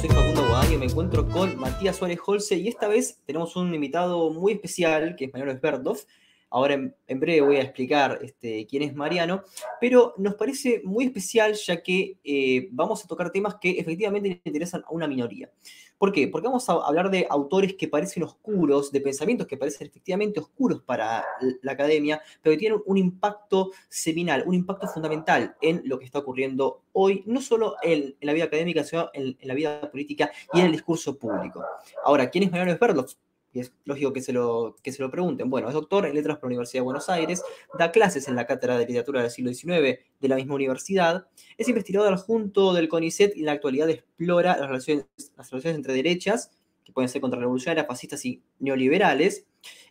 soy Facundo Guadaño me encuentro con Matías Suárez Holce y esta vez tenemos un invitado muy especial que es Mariano Esberdov. Ahora en, breve voy a explicar este, quién es Mariano, pero nos parece muy especial ya que eh, vamos a tocar temas que efectivamente interesan a una minoría. ¿Por qué? Porque vamos a hablar de autores que parecen oscuros, de pensamientos que parecen efectivamente oscuros para la academia, pero que tienen un impacto seminal, un impacto fundamental en lo que está ocurriendo hoy, no solo en, la vida académica, sino en, la vida política y en el discurso público. Ahora, ¿quién es Mariano Esberlos? Y es lógico que se, lo, que se lo pregunten. Bueno, es doctor en letras por la Universidad de Buenos Aires, da clases en la Cátedra de Literatura del siglo XIX de la misma universidad, es investigador adjunto del CONICET y en la actualidad explora las relaciones, las relaciones entre derechas, que pueden ser contrarrevolucionarias, fascistas y neoliberales,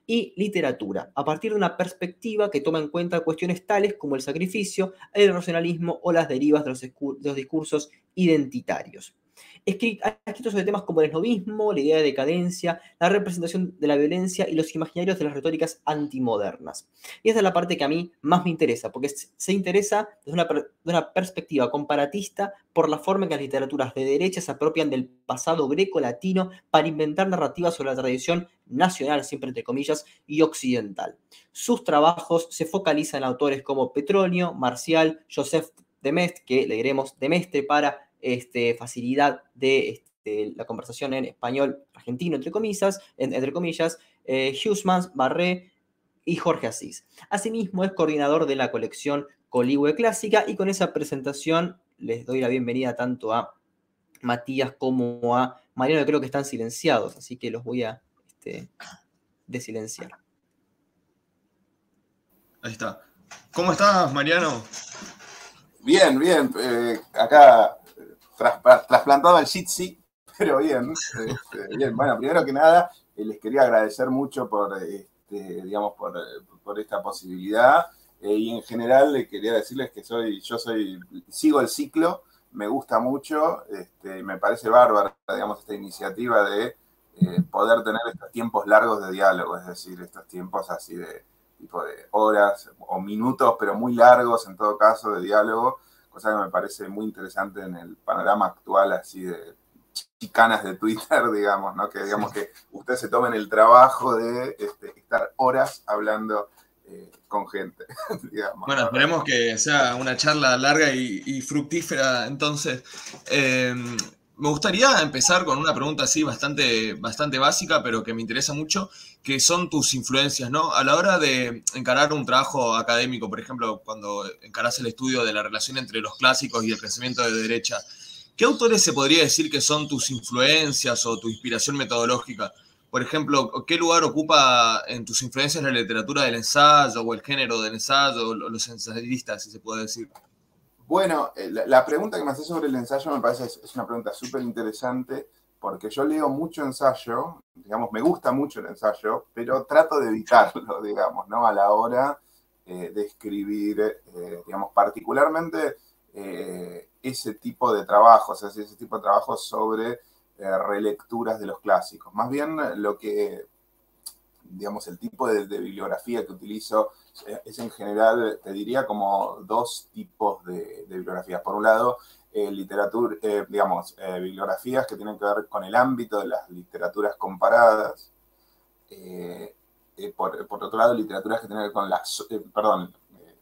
y literatura, a partir de una perspectiva que toma en cuenta cuestiones tales como el sacrificio, el racionalismo o las derivas de los, de los discursos identitarios ha escrito sobre temas como el esnovismo, la idea de decadencia, la representación de la violencia y los imaginarios de las retóricas antimodernas. Y esa es la parte que a mí más me interesa, porque se interesa desde una, una perspectiva comparatista por la forma en que las literaturas de derecha se apropian del pasado greco-latino para inventar narrativas sobre la tradición nacional, siempre entre comillas, y occidental. Sus trabajos se focalizan en autores como Petronio, Marcial, Joseph de que leeremos Demestre para este, facilidad de este, la conversación en español argentino, entre comillas, entre comillas eh, Barré y Jorge Asís. Asimismo, es coordinador de la colección Coligüe Clásica y con esa presentación les doy la bienvenida tanto a Matías como a Mariano, que creo que están silenciados, así que los voy a este, desilenciar. Ahí está. ¿Cómo estás, Mariano? Bien, bien. Eh, acá trasplantado al Jitsi, pero bien, este, bien. Bueno, primero que nada, eh, les quería agradecer mucho por, este, digamos, por, esta posibilidad. Eh, y en general le quería decirles que soy, yo soy, sigo el ciclo, me gusta mucho, este, me parece bárbara, digamos, esta iniciativa de eh, poder tener estos tiempos largos de diálogo, es decir, estos tiempos así de tipo de horas o minutos, pero muy largos en todo caso de diálogo, cosa que me parece muy interesante en el panorama actual así de chicanas de Twitter, digamos, ¿no? Que digamos que ustedes se tomen el trabajo de este, estar horas hablando eh, con gente. bueno, esperemos que sea una charla larga y, fructífera. Entonces, eh, me gustaría empezar con una pregunta así bastante, bastante básica, pero que me interesa mucho, que son tus influencias, ¿no? A la hora de encarar un trabajo académico, por ejemplo, cuando encaras el estudio de la relación entre los clásicos y el pensamiento de derecha, ¿qué autores se podría decir que son tus influencias o tu inspiración metodológica? Por ejemplo, ¿qué lugar ocupa en tus influencias la literatura del ensayo o el género del ensayo o los ensayistas, si se puede decir? Bueno, eh, la, pregunta que me haces sobre el ensayo me parece es, una pregunta súper interesante porque yo leo mucho ensayo, digamos, me gusta mucho el ensayo, pero trato de evitarlo, digamos, ¿no? A la hora eh, de escribir, eh, digamos, particularmente ese tipo de trabajos, es ese tipo de trabajos sobre relecturas de los clásicos. Más bien lo que, digamos, el tipo de bibliografía que utilizo es en general, te diría, como dos tipos de, bibliografías. Por un lado, eh, literatura, eh, digamos, eh, bibliografías que tienen que ver con el ámbito de las literaturas comparadas. Por, otro lado, literaturas que tienen que ver con las, perdón,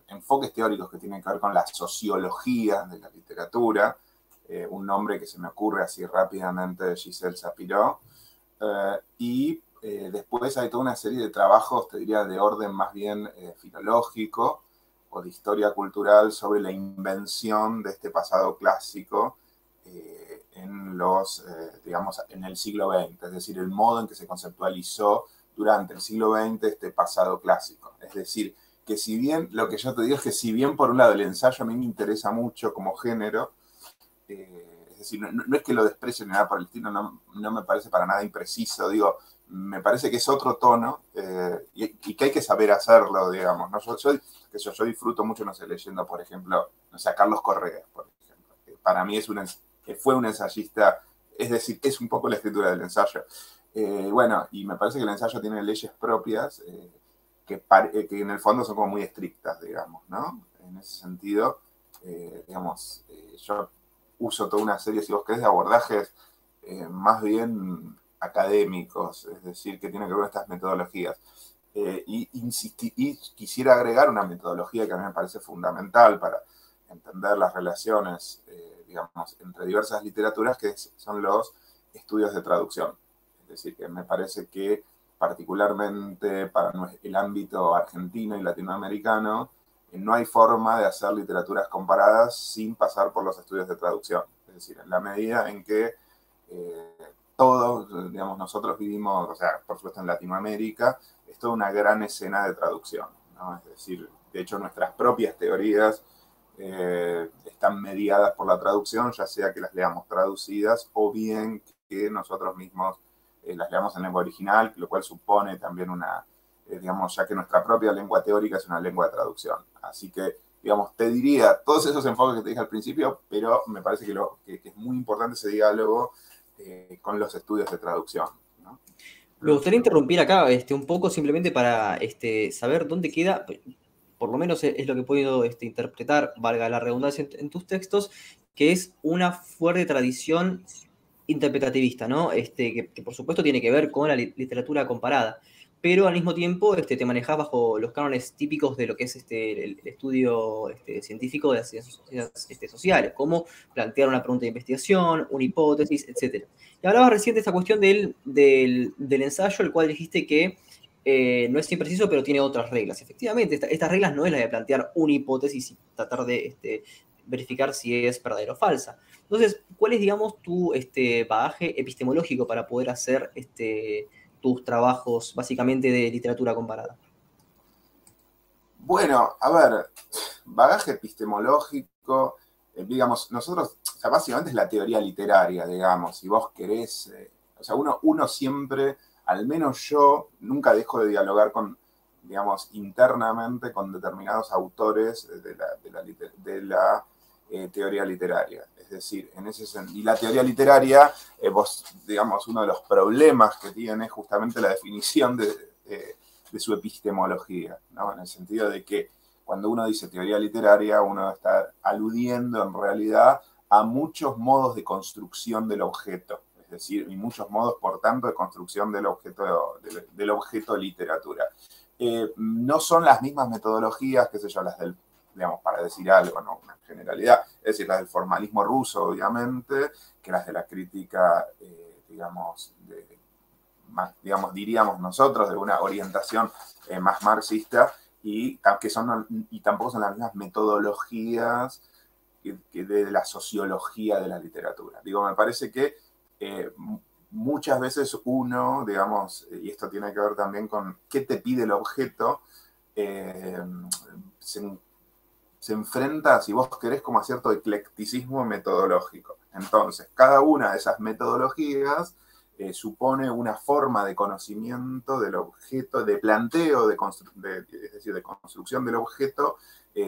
enfoques teóricos que tienen que ver con la sociología de la literatura. un nombre que se me ocurre así rápidamente de Giselle Sapiro. y eh, después hay toda una serie de trabajos, te diría, de orden más bien eh, filológico o de historia cultural sobre la invención de este pasado clásico eh, en los, digamos, en el siglo XX, es decir, el modo en que se conceptualizó durante el siglo XX este pasado clásico. Es decir, que si bien, lo que yo te digo es que si bien por un lado el ensayo a mí me interesa mucho como género, es decir, no, es que lo desprecie ni nada por el estilo, no, no me parece para nada impreciso, digo, me parece que es otro tono eh, y, que hay que saber hacerlo, digamos. ¿no? Yo, yo, disfruto mucho, no sé, leyendo, por ejemplo, no sé, a Carlos Correa, por ejemplo. para mí es un, fue un ensayista, es decir, es un poco la escritura del ensayo. Eh, bueno, y me parece que el ensayo tiene leyes propias eh, que, que, en el fondo son como muy estrictas, digamos, ¿no? En ese sentido, digamos, yo uso toda una serie, si vos querés, de abordajes más bien académicos, es decir, que tienen que ver con estas metodologías. Eh, y, quisiera agregar una metodología que a mí me parece fundamental para entender las relaciones, eh, digamos, entre diversas literaturas, que son los estudios de traducción. Es decir, que me parece que particularmente para el ámbito argentino y latinoamericano, no hay forma de hacer literaturas comparadas sin pasar por los estudios de traducción. Es decir, en la medida en que eh, todos, digamos, nosotros vivimos, o sea, por supuesto en Latinoamérica, es toda una gran escena de traducción. ¿no? Es decir, de hecho nuestras propias teorías eh, están mediadas por la traducción, ya sea que las leamos traducidas o bien que nosotros mismos eh, las leamos en lengua original, lo cual supone también una, eh, digamos, ya que nuestra propia lengua teórica es una lengua de traducción. Así que, digamos, te diría todos esos enfoques que te dije al principio, pero me parece que, es muy importante ese diálogo con los estudios de traducción. Me gustaría interrumpir acá este, un poco simplemente para este, saber dónde queda, por lo menos es lo que podido este, interpretar, valga la redundancia en, tus textos, que es una fuerte tradición interpretativista, ¿no? Este, que, por supuesto tiene que ver con la literatura comparada, pero al mismo tiempo este, te manejas bajo los cánones típicos de lo que es este, el, estudio este, científico de las ciencias sociales, como plantear una pregunta de investigación, una hipótesis, etc. Y hablabas recién de esta cuestión del, del, ensayo, el cual dijiste que eh, no es impreciso, pero tiene otras reglas. Efectivamente, estas reglas no es la de plantear una hipótesis y tratar de verificar si es verdadera o falsa. Entonces, ¿cuál es, digamos, tu bagaje epistemológico para poder hacer este, tus trabajos básicamente de literatura comparada? Bueno, a ver, bagaje epistemológico, eh, digamos, nosotros, o sea, básicamente es la teoría literaria, digamos, si vos querés, eh, o sea, uno, uno siempre al menos yo nunca dejo de dialogar con, digamos, internamente con determinados autores de la, eh, teoría literaria. Es decir, en ese sentido, y la teoría literaria, eh, vos, digamos, uno de los problemas que tiene es justamente la definición de, su epistemología, ¿no? En el sentido de que cuando uno dice teoría literaria, uno está aludiendo en realidad a muchos modos de construcción del objeto es decir, y muchos modos, por tanto, de construcción del objeto, del, objeto literatura. Eh, no son las mismas metodologías, qué sé yo, las del, digamos, para decir algo, ¿no? Una generalidad, es decir, las del formalismo ruso, obviamente, que las de la crítica, eh, digamos, más, digamos, diríamos nosotros, de una orientación eh, más marxista, y, que son, y tampoco son las mismas metodologías de la sociología de la literatura. Digo, me parece que eh, muchas veces uno, digamos, y esto tiene que ver también con qué te pide el objeto, eh, se, enfrenta, si vos querés, como a cierto eclecticismo metodológico. Entonces, cada una de esas metodologías eh, supone una forma de conocimiento del objeto, de planteo, de, es decir, de construcción del objeto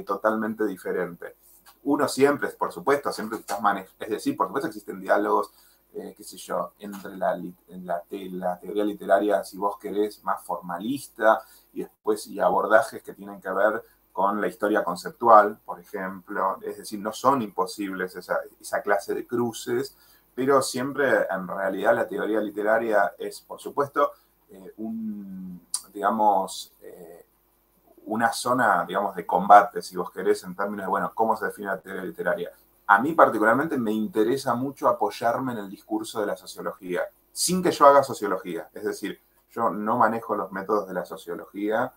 totalmente diferente. Uno siempre, por supuesto, siempre estás es decir, por supuesto existen diálogos eh, qué sé yo, entre la, la, teoría literaria, si vos querés, más formalista, y después y abordajes que tienen que ver con la historia conceptual, por ejemplo. Es decir, no son imposibles esa, clase de cruces, pero siempre en realidad la teoría literaria es, por supuesto, eh, un, digamos, eh, una zona, digamos, de combate, si vos querés, en términos de, bueno, ¿cómo se define la teoría literaria? a mí particularmente me interesa mucho apoyarme en el discurso de la sociología, sin que yo haga sociología. Es decir, yo no manejo los métodos de la sociología,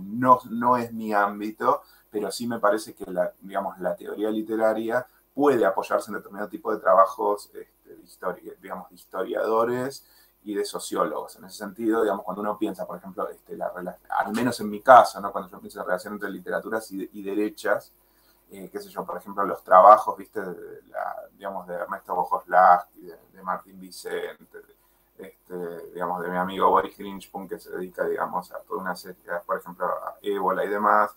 no, no es mi ámbito, pero sí me parece que la, digamos, la teoría literaria puede apoyarse en determinado tipo de trabajos este, de digamos, historiadores y de sociólogos. En ese sentido, digamos, cuando uno piensa, por ejemplo, este, la, al menos en mi caso, ¿no? cuando yo pienso en la relación entre literaturas y, derechas, eh, qué sé yo, por ejemplo, los trabajos, viste, de, digamos, de Ernesto Bojoslav de, de Martín Vicente, este, digamos, de mi amigo Boris Grinchpun, que se dedica, digamos, a toda una serie, por ejemplo, a ébola y demás.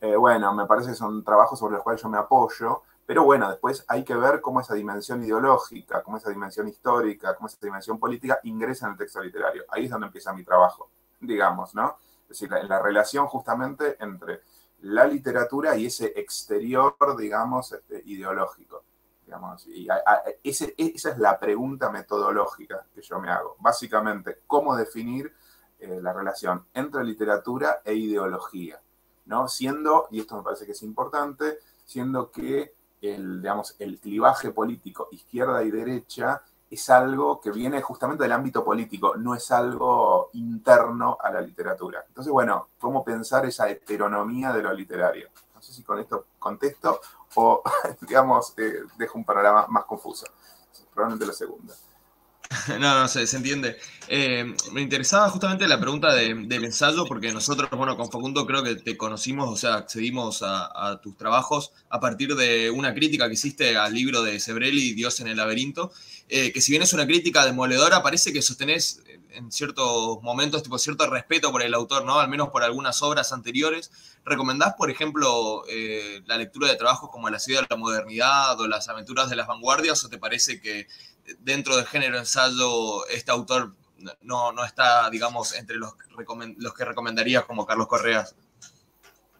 Eh, bueno, me parece que son trabajos sobre los cuales yo me apoyo, pero bueno, después hay que ver cómo esa dimensión ideológica, cómo esa dimensión histórica, cómo esa dimensión política ingresa en el texto literario. Ahí es donde empieza mi trabajo, digamos, ¿no? Es decir, en la relación justamente entre la literatura y ese exterior, digamos, este, ideológico. Y esa es la pregunta metodológica que yo me hago. Básicamente, ¿cómo definir eh, la relación entre literatura e ideología? ¿no? Siendo, y esto me parece que es importante, siendo que el, digamos, el clivaje político izquierda y derecha es algo que viene justamente del ámbito político, no es algo interno a la literatura. Entonces, bueno, ¿cómo pensar esa heteronomía de lo literario? Si con esto contesto o, digamos, eh, dejo un panorama más confuso. Probablemente la segunda. No, no, se, se entiende. Eh, me interesaba justamente la pregunta del ensayo, porque nosotros, bueno, con Facundo creo que te conocimos, o sea, accedimos a, tus trabajos a partir de una crítica que hiciste al libro de Sebrelli, Dios en el laberinto, eh, que si bien es una crítica demoledora, parece que sostenés en ciertos momentos tipo cierto respeto por el autor, ¿no? Al menos por algunas obras anteriores. ¿Recomendás, por ejemplo, eh, la lectura de trabajos como La ciudad de la modernidad o Las aventuras de las vanguardias o te parece que dentro del género ensayo este autor no, no está, digamos, entre los, los que recomendarías como Carlos Correas?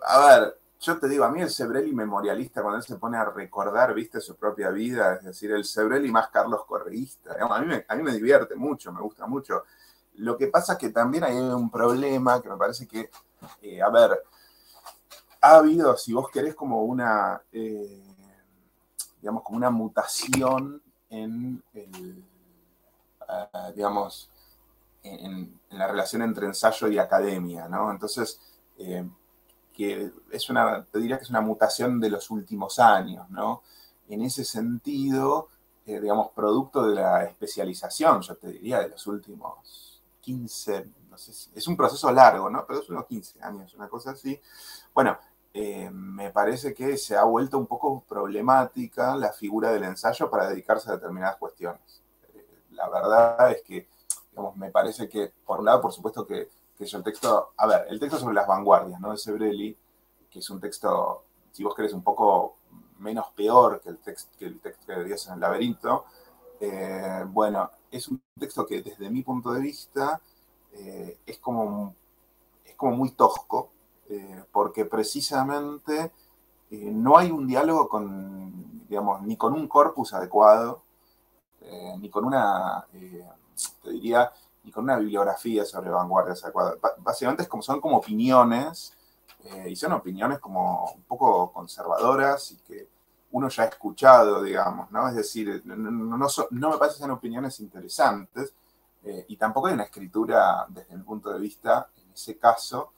A ver, yo te digo, a mí el Sebrelli memorialista, cuando él se pone a recordar, viste, su propia vida, es decir, el Sebrelli más Carlos Correísta, a, mí a mí me divierte mucho, me gusta mucho. Lo que pasa es que también hay un problema que me parece que, eh, a ver, ha habido, si vos querés, como una, eh, digamos, como una mutación en el, ah, digamos, en, la relación entre ensayo y academia, ¿no? Entonces, eh, que es una, te diría que es una mutación de los últimos años, ¿no? En ese sentido, digamos, producto de la especialización, yo te diría, de los últimos 15, no sé si, es un proceso largo, ¿no? Pero es unos 15 años, una cosa así. Bueno, eh, me parece que se ha vuelto un poco problemática la figura del ensayo para dedicarse a determinadas cuestiones. Eh, la verdad es que, digamos, me parece que, por un lado, por supuesto que, que el texto, a ver, el texto sobre las vanguardias, ¿no? De Sebrelli, que es un texto, si vos querés, un poco menos peor que el, texto que el texto de Dios en el laberinto, eh, bueno, es un texto que desde mi punto de vista eh, es, como, es como muy tosco, eh, porque precisamente no hay un diálogo con, digamos, ni con un corpus adecuado, ni con una, te diría, ni con una bibliografía sobre vanguardias adecuada. Básicamente es como, son como opiniones, y son opiniones como un poco conservadoras y que uno ya ha escuchado, digamos, ¿no? Es decir, no, no, me parecen opiniones interesantes eh, y tampoco hay una escritura desde mi punto de vista, en ese caso,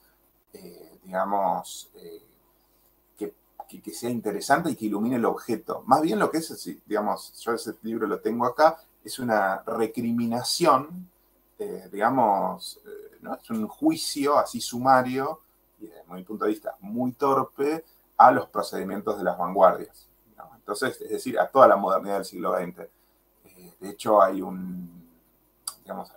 eh, digamos, eh, que, que, sea interesante y que ilumine el objeto. Más bien lo que es, digamos, yo ese libro lo tengo acá, es una recriminación, digamos, ¿no? es un juicio así sumario y desde mi punto de vista muy torpe a los procedimientos de las vanguardias. Entonces, es decir, a toda la modernidad del siglo XX. Eh, de hecho, hay un, digamos,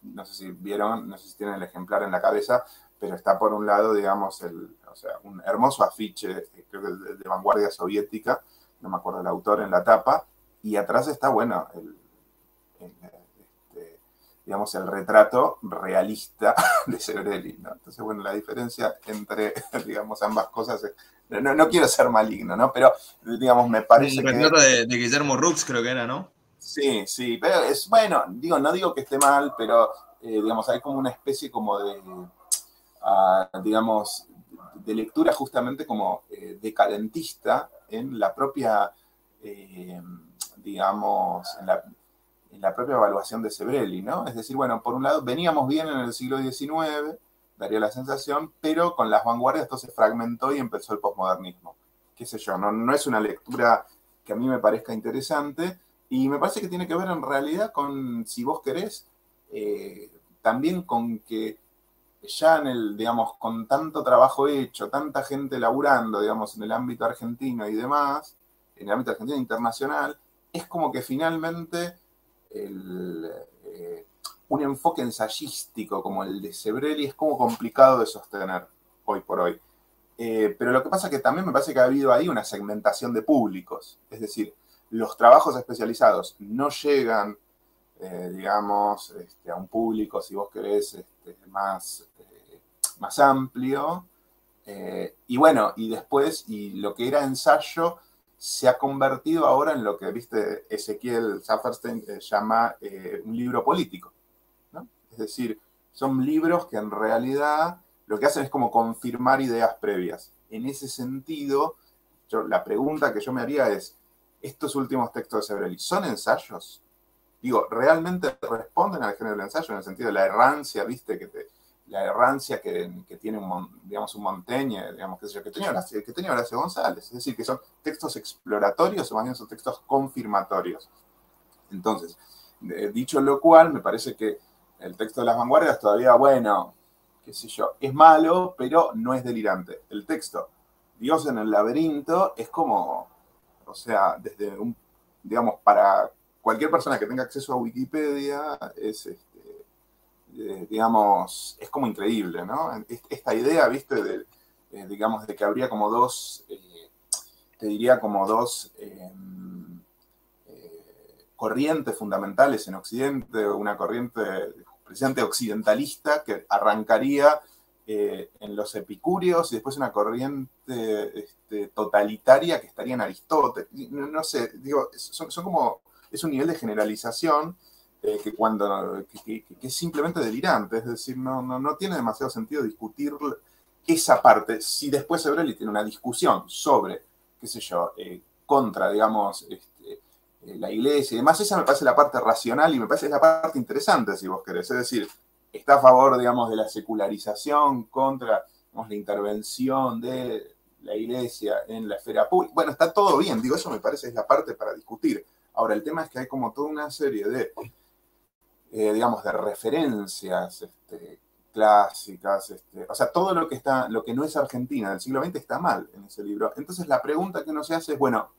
no sé si vieron, no sé si tienen el ejemplar en la cabeza, pero está por un lado, digamos, el, o sea, un hermoso afiche, eh, de, vanguardia soviética, no me acuerdo el autor en la tapa, y atrás está, bueno, el, digamos, el retrato realista de Sebrelli, ¿no? Entonces, bueno, la diferencia entre, digamos, ambas cosas es no, quiero ser maligno, ¿no? Pero, digamos, me parece que... De, de Guillermo Rux creo que era, ¿no? Sí, sí, pero es, bueno, digo, no digo que esté mal, pero, eh, digamos, hay como una especie como de, ah, digamos, de lectura justamente como eh, decadentista en la propia, eh, digamos, en la, en la propia evaluación de Sebrelli, ¿no? Es decir, bueno, por un lado, veníamos bien en el siglo XIX, daría la sensación, pero con las vanguardias esto se fragmentó y empezó el posmodernismo. Qué sé yo, no, no es una lectura que a mí me parezca interesante y me parece que tiene que ver en realidad con, si vos querés, eh, también con que ya en el, digamos, con tanto trabajo hecho, tanta gente laburando, digamos, en el ámbito argentino y demás, en el ámbito argentino internacional, es como que finalmente eh, un enfoque ensayístico como el de Sebrelli es como complicado de sostener hoy por hoy. Eh, pero lo que pasa es que también me parece que ha habido ahí una segmentación de públicos. Es decir, los trabajos especializados no llegan, eh, digamos, este, a un público, si vos querés, este, más, más amplio. y bueno, y después, y lo que era ensayo, se ha convertido ahora en lo que, viste, Ezequiel Saferstein eh, llama eh, un libro político. Es decir, son libros que en realidad lo que hacen es como confirmar ideas previas. En ese sentido, yo, la pregunta que yo me haría es, ¿estos últimos textos de Sebrelli son ensayos? Digo, ¿realmente responden al género del ensayo en el sentido de la errancia, viste, que te, la errancia que, tiene un, digamos, un Montaigne, digamos, que, que, tenía Horacio, que tenía Horacio González. Es decir, que son textos exploratorios o más bien son textos confirmatorios. Entonces, dicho lo cual, me parece que el texto de las vanguardias todavía, bueno, qué sé yo, es malo, pero no es delirante. El texto, Dios en el laberinto, es como, o sea, desde un, digamos, para cualquier persona que tenga acceso a Wikipedia, es eh, digamos, es como increíble, ¿no? Esta idea, viste, de, eh, digamos, de que habría como dos, eh, te diría como dos corrientes fundamentales en Occidente, una corriente precisamente occidentalista que arrancaría en los epicúreos y después una corriente este, totalitaria que estaría en Aristóteles. No, sé, digo, son, como, es un nivel de generalización eh, que cuando que, es simplemente delirante, es decir, no, no, no, tiene demasiado sentido discutir esa parte. Si después Sebrelli tiene una discusión sobre, qué sé yo, eh, contra, digamos, este, eh, la iglesia y demás, esa me parece la parte racional y me parece la parte interesante, si vos querés. Es decir, está a favor, digamos, de la secularización, contra la intervención de la iglesia en la esfera pública. Bueno, está todo bien, digo, eso me parece es la parte para discutir. Ahora, el tema es que hay como toda una serie de eh, digamos, de referencias este, clásicas, este, o sea, todo lo que, está, lo que no es Argentina del siglo XX está mal en ese libro. Entonces la pregunta que uno se hace es, bueno,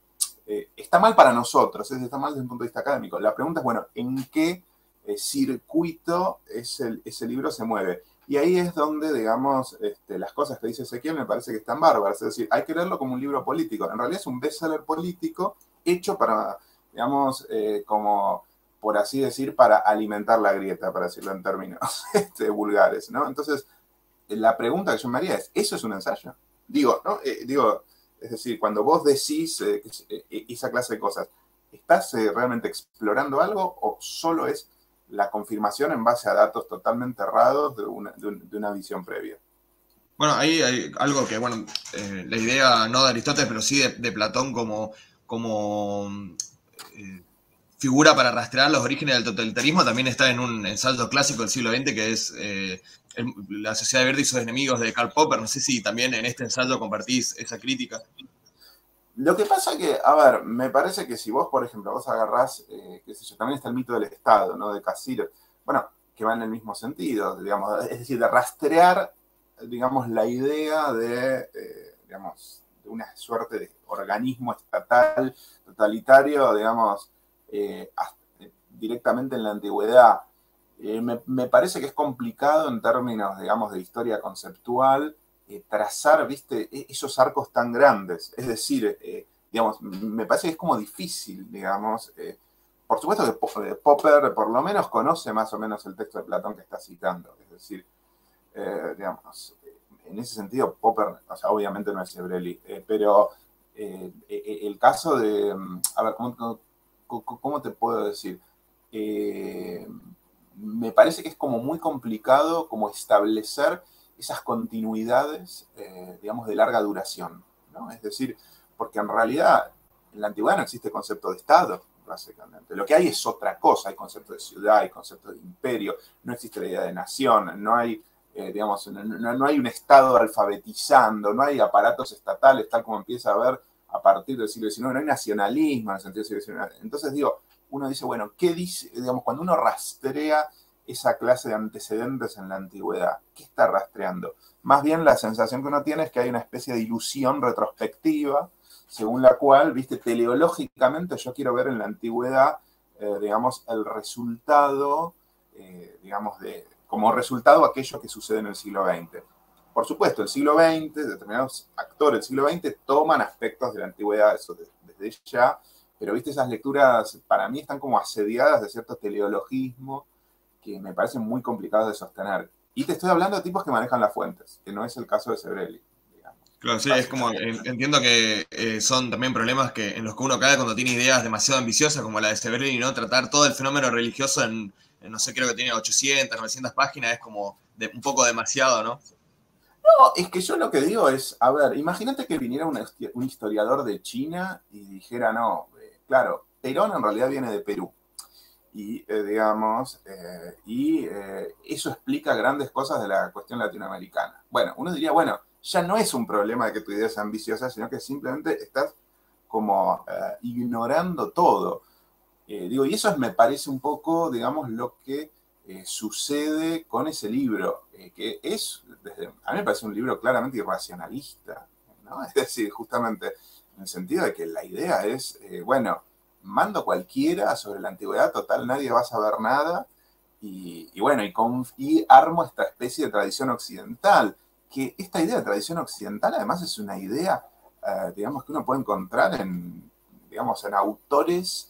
eh, está mal para nosotros, está mal desde un punto de vista académico. La pregunta es, bueno, ¿en qué eh, circuito ese, libro se mueve? Y ahí es donde, digamos, este, las cosas que dice Ezequiel me parece que están bárbaras. Es decir, hay que leerlo como un libro político. En realidad es un bestseller político hecho para, digamos, como por así decir, para alimentar la grieta, para decirlo en términos este, vulgares, ¿no? Entonces, la pregunta que yo me haría es, ¿eso es un ensayo? Digo, ¿no? Eh, digo, es decir, cuando vos decís eh, eh, esa clase de cosas, ¿estás realmente explorando algo o solo es la confirmación en base a datos totalmente errados de una, visión previa? Bueno, ahí hay algo que, bueno, la idea no de Aristóteles, pero sí de, Platón como, como figura para rastrear los orígenes del totalitarismo también está en un ensayo clásico del siglo XX que es eh, La Sociedad Verde y sus enemigos de Karl Popper. No sé si también en este ensayo compartís esa crítica. Lo que pasa que, a ver, me parece que si vos, por ejemplo, vos agarrás, eh, qué sé yo, también está el mito del Estado, ¿no? De Cassir, bueno, que va en el mismo sentido, digamos, es decir, de rastrear, digamos, la idea de, eh, digamos, de una suerte de organismo estatal totalitario, digamos, eh, directamente en la antigüedad. Eh, me, parece que es complicado en términos, digamos, de historia conceptual eh, trazar, viste, e, esos arcos tan grandes. Es decir, digamos, me parece que es como difícil, digamos. por supuesto que Popper por lo menos conoce más o menos el texto de Platón que está citando. Es decir, digamos, en ese sentido, Popper, o sea, obviamente no es Sebrelli, pero el caso de, ¿cómo, ¿cómo te puedo decir? Eh, me parece que es como muy complicado como establecer esas continuidades, eh, digamos, de larga duración, ¿no? Es decir, porque en realidad en la antigüedad no existe concepto de Estado, básicamente. Lo que hay es otra cosa, hay concepto de ciudad, hay concepto de imperio, no existe la idea de nación, no hay, eh, digamos, no, hay un Estado alfabetizando, no hay aparatos estatales, tal como empieza a haber a partir del siglo XIX, no hay nacionalismo en el sentido del siglo XIX. Entonces digo, uno dice, bueno, ¿qué dice, digamos, cuando uno rastrea esa clase de antecedentes en la antigüedad, ¿qué está rastreando? Más bien la sensación que uno tiene es que hay una especie de ilusión retrospectiva, según la cual, viste, teleológicamente yo quiero ver en la antigüedad, eh, digamos, el resultado, eh, digamos, de, como resultado aquello que sucede en el siglo XX. Por supuesto, el siglo XX, determinados actores del siglo XX toman aspectos de la antigüedad, eso desde ya, pero viste, esas lecturas para mí están como asediadas de cierto teleologismo que me parecen muy complicados de sostener. Y te estoy hablando de tipos que manejan las fuentes, que no es el caso de Sebrelli. Claro, sí, es como, entiendo que eh, son también problemas que, en los que uno cae cuando tiene ideas demasiado ambiciosas, como la de Severini, ¿no? Tratar todo el fenómeno religioso en, no sé, creo que tiene 800, 900 páginas, es como un poco demasiado, ¿no? No, es que yo lo que digo es, a ver, imagínate que viniera un, historiador de China y dijera, no, eh, claro, Perón en realidad viene de Perú. Y, eh, digamos, eh, y eso explica grandes cosas de la cuestión latinoamericana. Bueno, uno diría, bueno, ya no es un problema de que tu idea sea ambiciosa, sino que simplemente estás como ignorando todo. digo, y eso me parece un poco, digamos, lo que sucede con ese libro, eh, que es, a mí me parece un libro claramente irracionalista, ¿no? Es decir, justamente en el sentido de que la idea es, eh, bueno, mando cualquiera sobre la antigüedad, total, nadie va a saber nada, y, bueno, y, armo esta especie de tradición occidental, que esta idea de tradición occidental además es una idea, digamos, que uno puede encontrar en, digamos, en autores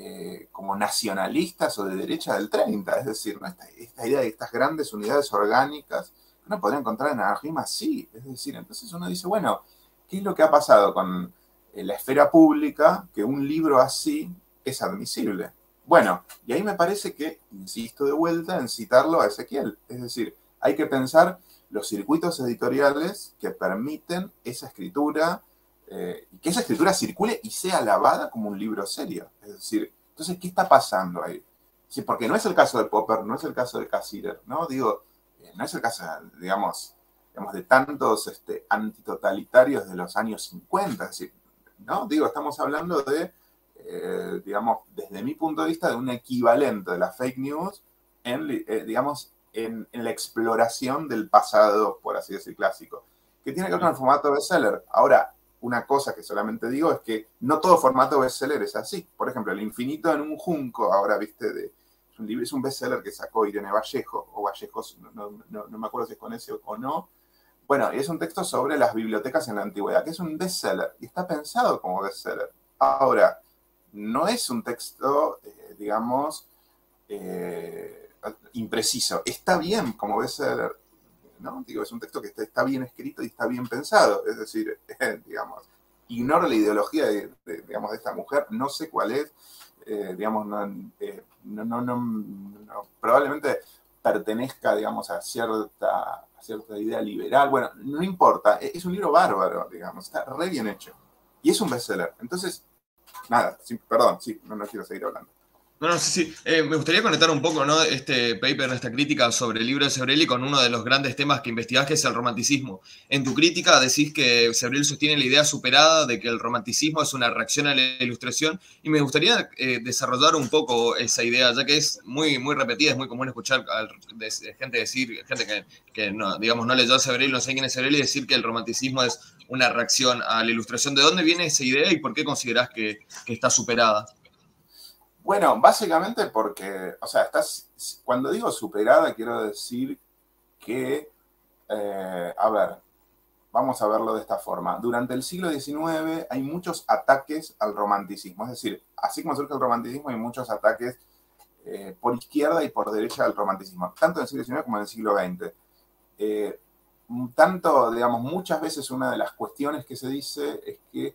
eh, como nacionalistas o de derecha del 30, es decir, esta, idea de estas grandes unidades orgánicas, uno podría encontrar en anarquismo sí, es decir, entonces uno dice, bueno, ¿qué es lo que ha pasado con eh, la esfera pública que un libro así es admisible? Bueno, y ahí me parece que, insisto de vuelta en citarlo a Ezequiel, es decir, hay que pensar los circuitos editoriales que permiten esa escritura eh, que esa escritura circule y sea alabada como un libro serio. Es decir, entonces, ¿qué está pasando ahí? Sí, porque no es el caso de Popper, no es el caso de Cassirer, ¿no? Digo, eh, no es el caso, digamos, digamos de tantos este, antitotalitarios de los años 50, es decir, ¿no? Digo, estamos hablando de, eh, digamos, desde mi punto de vista, de un equivalente de la fake news en, digamos, en, en, la exploración del pasado, por así decir, clásico, que tiene que ver con el formato bestseller. Ahora, una cosa que solamente digo es que no todo formato bestseller es así. Por ejemplo, El infinito en un junco, ahora viste, es un libro, es bestseller que sacó Irene Vallejo, o Vallejos, no, me acuerdo si es con ese o no. Bueno, y es un texto sobre las bibliotecas en la antigüedad, que es un bestseller, y está pensado como bestseller. Ahora, no es un texto, eh, digamos, eh, impreciso. Está bien como bestseller, Es un texto que está, bien escrito y está bien pensado, es decir, digamos, ignoro la ideología de, digamos, de esta mujer, no sé cuál es, eh, digamos, eh, no, probablemente pertenezca, digamos, a cierta, cierta idea liberal, bueno, no importa, e, es un libro bárbaro, digamos, está re bien hecho, y es un bestseller, entonces, nada, perdón, sí, no, no quiero seguir hablando. No, no, sí, sí. Eh, me gustaría conectar un poco, ¿no? Este paper, esta crítica sobre el libro de Sebrelli con uno de los grandes temas que investigás, que es el romanticismo. En tu crítica decís que Sebrelli sostiene la idea superada de que el romanticismo es una reacción a la ilustración, y me gustaría eh, desarrollar un poco esa idea, ya que es muy, muy repetida, es muy común escuchar gente decir, gente que, no, digamos, no leyó a Sebrelli, no sé quién es Sebrelli, decir que el romanticismo es una reacción a la ilustración. ¿De dónde viene esa idea y por qué considerás que está superada? Bueno, básicamente porque, o sea, cuando digo superada, quiero decir que, eh, a ver, vamos a verlo de esta forma. Durante el siglo XIX hay muchos ataques al romanticismo, es decir, así como surge el romanticismo, hay muchos ataques eh, por izquierda y por derecha al romanticismo, tanto en el siglo XIX como en el siglo XX. Eh, tanto, digamos, muchas veces una de las cuestiones que se dice es que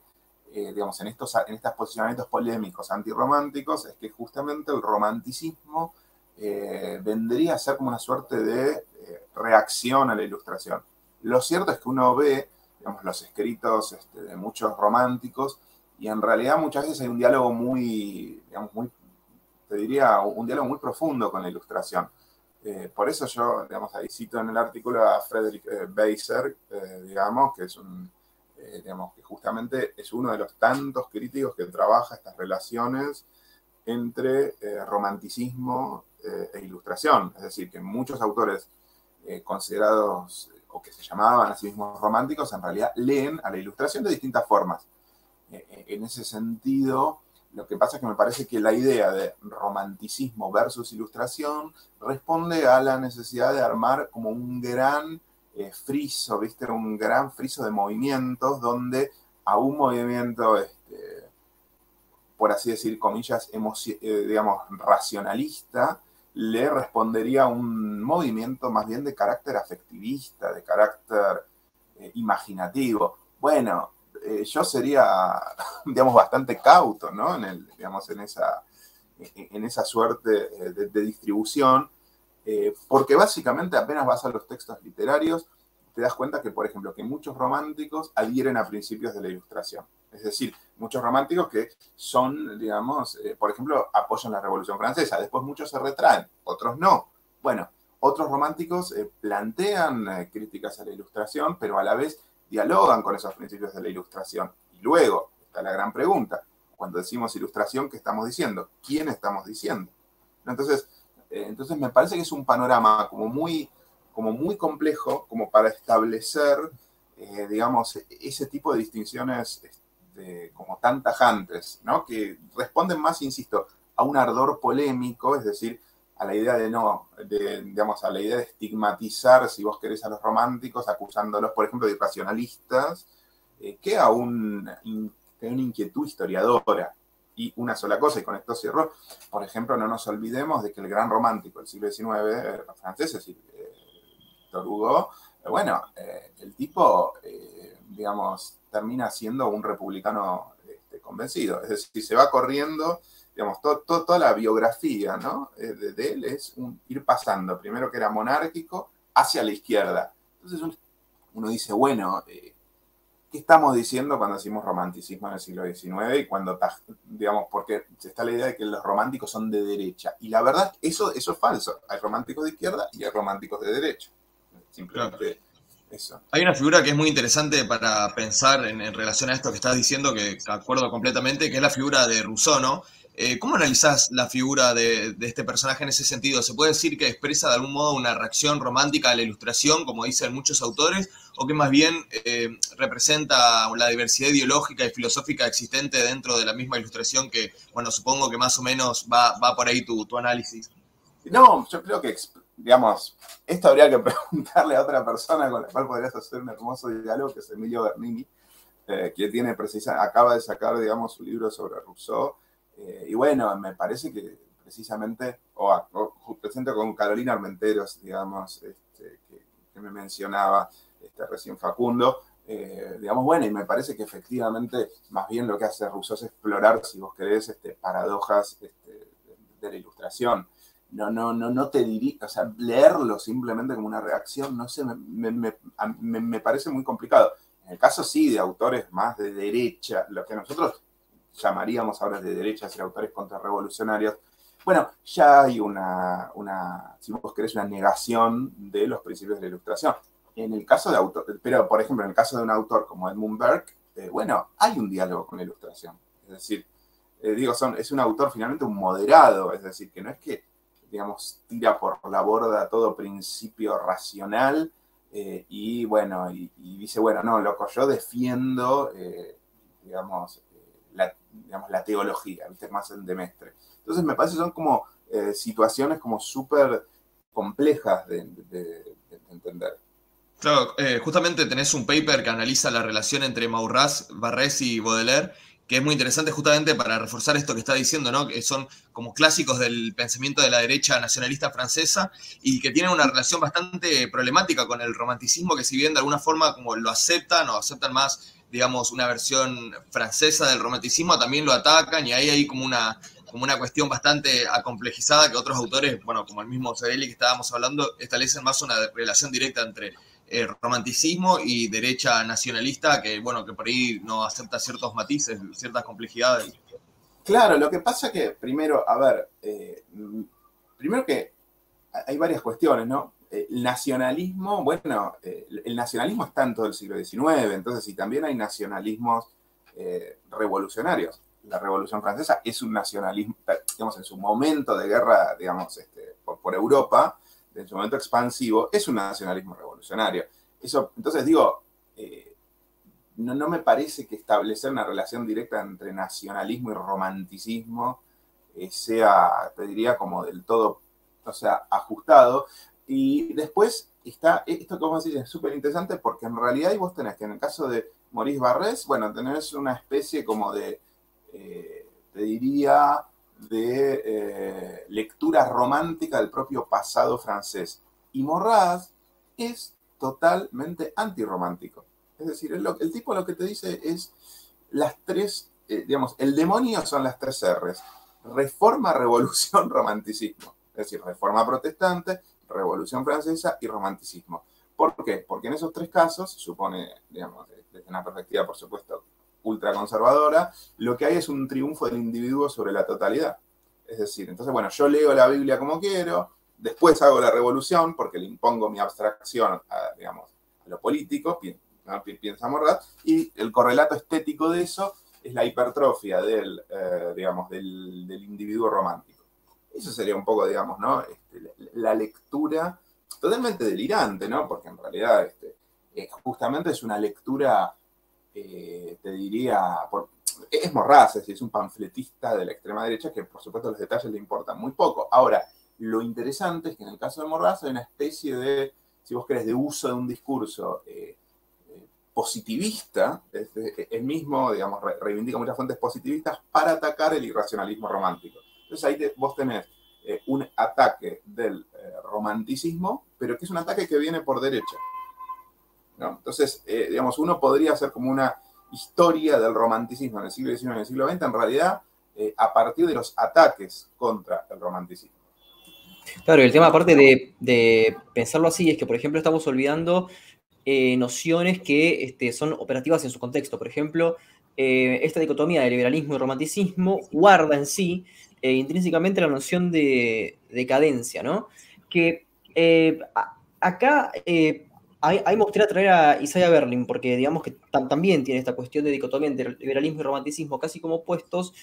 eh, digamos, en estos, en estos posicionamientos polémicos antirrománticos es que justamente el romanticismo eh, vendría a ser como una suerte de eh, reacción a la ilustración. Lo cierto es que uno ve, digamos, los escritos este, de muchos románticos y en realidad muchas veces hay un diálogo muy, digamos, muy, te diría, un diálogo muy profundo con la ilustración. por eso yo, digamos, ahí cito en el artículo a Frederick Beiser, digamos, que es un eh, digamos, que justamente es uno de los tantos críticos que trabaja estas relaciones entre eh, romanticismo eh, e ilustración. Es decir, que muchos autores considerados o que se llamaban a sí mismos románticos en realidad leen a la ilustración de distintas formas. en ese sentido, lo que pasa es que me parece que la idea de romanticismo versus ilustración responde a la necesidad de armar como un gran eh, friso, ¿viste? Era un gran friso de movimientos donde a un movimiento, este, por así decir, comillas, eh, digamos, racionalista, le respondería un movimiento más bien de carácter afectivista, de carácter, eh, imaginativo. Bueno, yo sería, digamos, bastante cauto, ¿no? En, el, digamos, en, esa, en esa suerte de, distribución, porque básicamente apenas vas a los textos literarios, te das cuenta que, por ejemplo, que muchos románticos adhieren a principios de la ilustración. Es decir, muchos románticos que son, digamos, por ejemplo, apoyan la Revolución Francesa. Después muchos se retraen, otros no. Bueno, otros románticos eh, plantean eh, críticas a la ilustración, pero a la vez dialogan con esos principios de la ilustración. Y luego está la gran pregunta, cuando decimos ilustración, ¿qué estamos diciendo? ¿Quién estamos diciendo? Entonces, eh, entonces me parece que es un panorama como muy, como muy complejo como para establecer, digamos, ese tipo de distinciones este, como tan tajantes, ¿no? que responden más, insisto, a un ardor polémico, es decir, a la idea de no, digamos, a la idea de estigmatizar, si vos querés, a los románticos, acusándolos, por ejemplo, de irracionalistas, eh, que a un, una inquietud historiadora. Y una sola cosa, y con esto cierro, por ejemplo, no nos olvidemos de que el gran romántico del siglo XIX, eh, francés, es decir, eh, Victor Hugo, bueno, el tipo, digamos, termina siendo un republicano este, convencido. Es decir, se va corriendo digamos, toda la biografía ¿no? Eh, de, él es ir pasando, primero que era monárquico, hacia la izquierda. Entonces uno dice, bueno, eh, ¿qué estamos diciendo cuando decimos romanticismo en el siglo XIX y cuando, digamos, porque está la idea de que los románticos son de derecha? Y la verdad, eso, eso es falso. Hay románticos de izquierda y hay románticos de derecha. Simplemente... Eso. Hay una figura que es muy interesante para pensar en, en, relación a esto que estás diciendo, que acuerdo completamente, que es la figura de Rousseau, ¿no? Eh, ¿Cómo analizás la figura de, este personaje en ese sentido? ¿Se puede decir que expresa de algún modo una reacción romántica a la ilustración, como dicen muchos autores, o que más bien eh, representa la diversidad ideológica y filosófica existente dentro de la misma ilustración que, bueno, supongo que más o menos va, por ahí tu, análisis? No, yo creo que, digamos, esto habría que preguntarle a otra persona con la cual podrías hacer un hermoso diálogo, que es Emilio Bernini, eh, que tiene precisa, acaba de sacar, digamos, su libro sobre Rousseau, eh, y bueno, me parece que precisamente, o, presento con Carolina Armenteros, digamos, este, que, me mencionaba este, recién Facundo, eh, digamos, bueno, y me parece que efectivamente, más bien lo que hace Rousseau es explorar, si vos querés, este, paradojas este, de, la ilustración. No, no, no, no te diría, o sea, leerlo simplemente como una reacción, no sé, me, me, me parece muy complicado. En el caso sí de autores más de derecha, lo que nosotros llamaríamos ahora de derecha ser autores contrarrevolucionarios, bueno, ya hay una, si vos querés, una negación de los principios de la ilustración. En el caso de autor, pero por ejemplo, en el caso de un autor como Edmund Burke, eh, bueno, hay un diálogo con la ilustración. Es decir, eh, digo, son, es un autor finalmente un moderado, es decir, que no es que, digamos, tira por la borda todo principio racional eh, y bueno, y, dice, bueno, no, loco, yo defiendo, digamos, digamos, la teología, ¿viste? más el demestre. Entonces me parece que son como eh, situaciones como súper complejas de, entender. Claro, eh, justamente tenés un paper que analiza la relación entre Maurras, Barrés y Baudelaire, que es muy interesante justamente para reforzar esto que está diciendo, ¿no? Que son como clásicos del pensamiento de la derecha nacionalista francesa y que tienen una relación bastante problemática con el romanticismo, que si bien de alguna forma como lo aceptan o aceptan más digamos, una versión francesa del romanticismo, también lo atacan y ahí hay como una, como una cuestión bastante acomplejizada que otros autores, bueno, como el mismo Sebeli que estábamos hablando, establecen más una relación directa entre romanticismo y derecha nacionalista que, bueno, que por ahí no acepta ciertos matices, ciertas complejidades. Claro, lo que pasa que primero, a ver, eh, primero que hay varias cuestiones, ¿no? El nacionalismo, bueno, eh, el nacionalismo está en todo el siglo XIX, entonces, y también hay nacionalismos eh, revolucionarios. La Revolución Francesa es un nacionalismo, digamos, en su momento de guerra, digamos, este, por, Europa, en su momento expansivo, es un nacionalismo revolucionario. Eso, entonces digo, eh, no, no, me parece que establecer una relación directa entre nacionalismo y romanticismo sea, te diría, como del todo, o sea, ajustado. Y después está, esto que vos decís es súper interesante porque en realidad vos tenés que en el caso de Maurice Barrés, bueno, tenés una especie como de, eh, te diría, de eh, lectura romántica del propio pasado francés. Y Morraz es totalmente antirromántico. Es decir, el, el tipo lo que te dice es las tres, eh, digamos, el demonio son las tres R's. Reforma, revolución, romanticismo. Es decir, reforma protestante, revolución francesa y romanticismo. ¿Por qué? Porque en esos tres casos, supone, digamos, desde una perspectiva, por supuesto, ultraconservadora, lo que hay es un triunfo del individuo sobre la totalidad. Es decir, entonces, bueno, yo leo la Biblia como quiero, después hago la revolución porque le impongo mi abstracción a, digamos, a lo político, piensa Morrat, y el correlato estético de eso es la hipertrofia del, eh, digamos, del, individuo romántico. Eso sería un poco, digamos, ¿no? Este, la lectura totalmente delirante, ¿no? Porque en realidad este, eh, justamente es una lectura, eh, te diría, es Morraz, es, un panfletista de la extrema derecha que por supuesto los detalles le importan muy poco. Ahora, lo interesante es que en el caso de Morraz hay una especie de, si vos querés, de uso de un discurso eh, positivista, él mismo, digamos, reivindica muchas fuentes positivistas para atacar el irracionalismo romántico. Entonces ahí vos tenés un ataque del romanticismo, pero que es un ataque que viene por derecha. Entonces, eh, digamos, uno podría hacer como una historia del romanticismo en el siglo XIX y en el siglo XX, en realidad, eh, a partir de los ataques contra el romanticismo. Claro, el tema aparte de, pensarlo así es que, por ejemplo, estamos olvidando eh, nociones que este, son operativas en su contexto. Por ejemplo, esta dicotomía de liberalismo y romanticismo guarda en sí intrínsecamente la noción de decadencia, ¿no? Que acá Ahí, me gustaría traer a Isaiah Berlin, porque digamos que también tiene esta cuestión de dicotomía entre liberalismo y romanticismo casi como opuestos,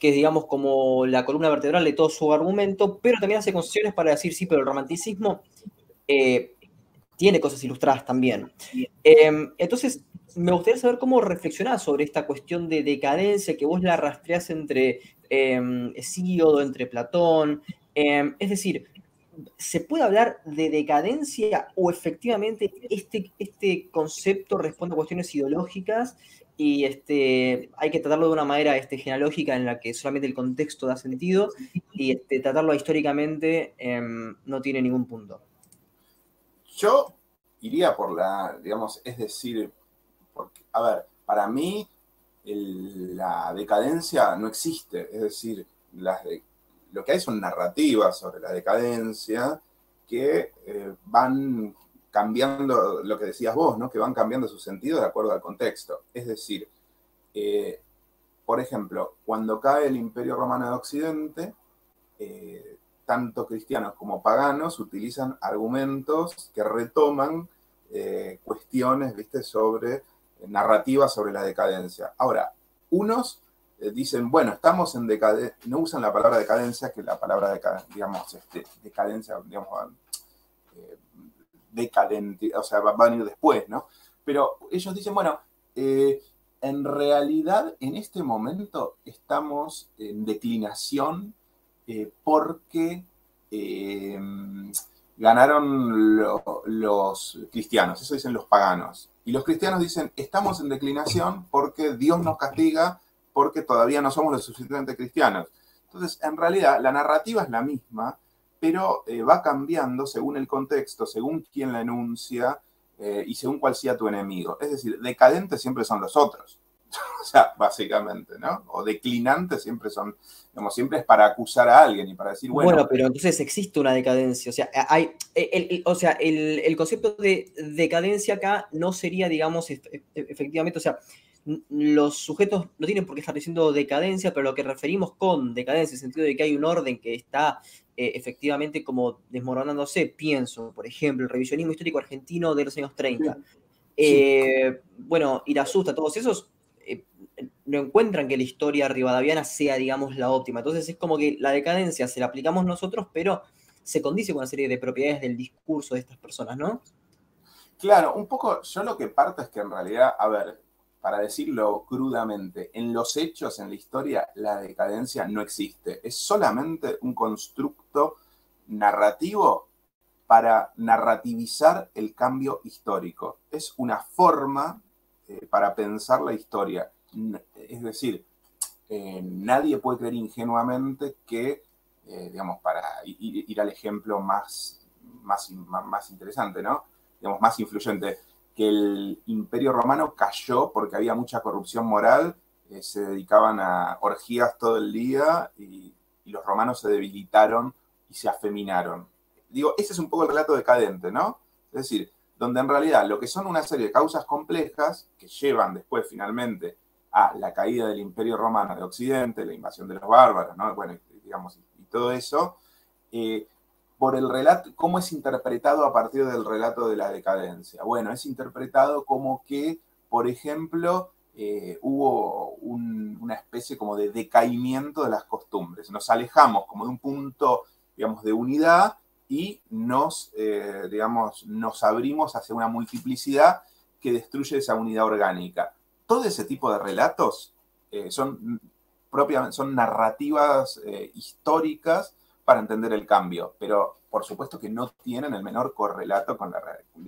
que es, digamos, como la columna vertebral de todo su argumento, pero también hace concesiones para decir, sí, pero el romanticismo eh, tiene cosas ilustradas también. Em, entonces, me gustaría saber cómo reflexionás sobre esta cuestión de decadencia que vos la rastreás entre eh, Hesíodo, entre Platón, em, es decir, ¿se puede hablar de decadencia o efectivamente este, este concepto responde a cuestiones ideológicas y este, hay que tratarlo de una manera este, genealógica en la que solamente el contexto da sentido y este, tratarlo históricamente em, no tiene ningún punto? Yo iría por la, digamos, es decir, porque, a ver, para mí la decadencia no existe, es decir, las, lo que hay son narrativas sobre la decadencia que eh, van cambiando, lo que decías vos, ¿no? que van cambiando su sentido de acuerdo al contexto. Es decir, eh, por ejemplo, cuando cae el Imperio Romano de Occidente, eh, tanto cristianos como paganos utilizan argumentos que retoman cuestiones, ¿viste?, sobre narrativas sobre la decadencia. Ahora, unos eh, dicen, bueno, estamos en decadencia, no usan la palabra decadencia, que la palabra, digamos, este, decadencia, digamos, eh, decadente, o sea, va, a venir después, ¿no? Pero ellos dicen, bueno, eh, en realidad en este momento estamos en declinación porque ganaron los cristianos, eso dicen los paganos. Y los cristianos dicen, estamos en declinación porque Dios nos castiga porque todavía no somos lo suficientemente cristianos. Entonces, en realidad, la narrativa es la misma, pero eh, va cambiando según el contexto, según quién la enuncia eh, y según cuál sea tu enemigo. Es decir, decadentes siempre son los otros. o sea, básicamente, ¿no? O declinantes siempre son, digamos, siempre es para acusar a alguien y para decir, bueno. Bueno, pero entonces existe una decadencia. O sea, hay, el, o sea, el, concepto de decadencia acá no sería, digamos, efectivamente, o sea, los sujetos no tienen por qué estar diciendo decadencia, pero lo que referimos con decadencia, en el sentido de que hay un orden que está eh, efectivamente como desmoronándose, pienso, por ejemplo, el revisionismo histórico argentino de los años 30. Eh, bueno, asusta todos esos no encuentran que la historia rivadaviana sea, digamos, la óptima. Entonces es como que la decadencia se la aplicamos nosotros, pero se condice con una serie de propiedades del discurso de estas personas, ¿no? Claro, un poco, yo lo que parto es que en realidad, a ver, para decirlo crudamente, en los hechos, en la historia, la decadencia no existe. Es solamente un constructo narrativo para narrativizar el cambio histórico. Es una forma eh, para pensar la historia. Es decir, eh, nadie puede creer ingenuamente que, eh, digamos, para ir, al ejemplo más, más, más interesante, ¿no? digamos, más influyente, que el imperio romano cayó porque había mucha corrupción moral, eh, se dedicaban a orgías todo el día y, los romanos se debilitaron y se afeminaron. Digo, ese es un poco el relato decadente, ¿no? Es decir, donde en realidad lo que son una serie de causas complejas que llevan después finalmente a la caída del imperio romano de Occidente, la invasión de los bárbaros, ¿no? Bueno, digamos, y todo eso, eh, por el relato, ¿cómo es interpretado a partir del relato de la decadencia? Bueno, es interpretado como que, por ejemplo, eh, hubo una especie como de decaimiento de las costumbres. Nos alejamos como de un punto, digamos, de unidad y nos, eh, digamos, nos abrimos hacia una multiplicidad que destruye esa unidad orgánica. Todo ese tipo de relatos eh, son, propiamente, son narrativas históricas para entender el cambio, pero por supuesto que no tienen el menor correlato con, la,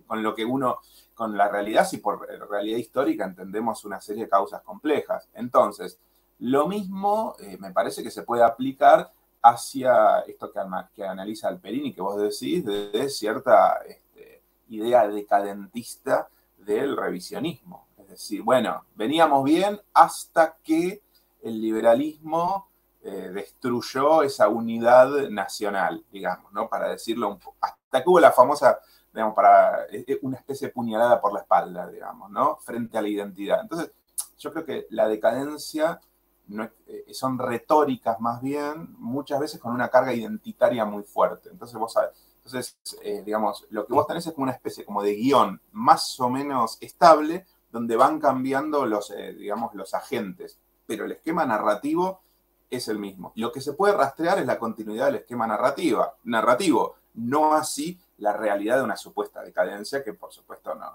con lo que uno, con la realidad, si por realidad histórica entendemos una serie de causas complejas. Entonces, lo mismo eh, me parece que se puede aplicar hacia esto que, que analiza Alperini, que vos decís, de, cierta este, idea decadentista del revisionismo. Decir, bueno, veníamos bien hasta que el liberalismo eh, destruyó esa unidad nacional, digamos, ¿no? Para decirlo un poco. Hasta que hubo la famosa, digamos, para eh, eh, una especie de puñalada por la espalda, digamos, ¿no? Frente a la identidad. Entonces, yo creo que la decadencia son retóricas más bien, muchas veces con una carga identitaria muy fuerte. Entonces, vos sabés, entonces, digamos, lo que vos tenés es como una especie como de guion más o menos estable, donde van cambiando los, digamos, los agentes, pero el esquema narrativo es el mismo. Lo que se puede rastrear es la continuidad del esquema narrativa, narrativo, no así la realidad de una supuesta decadencia que por supuesto no,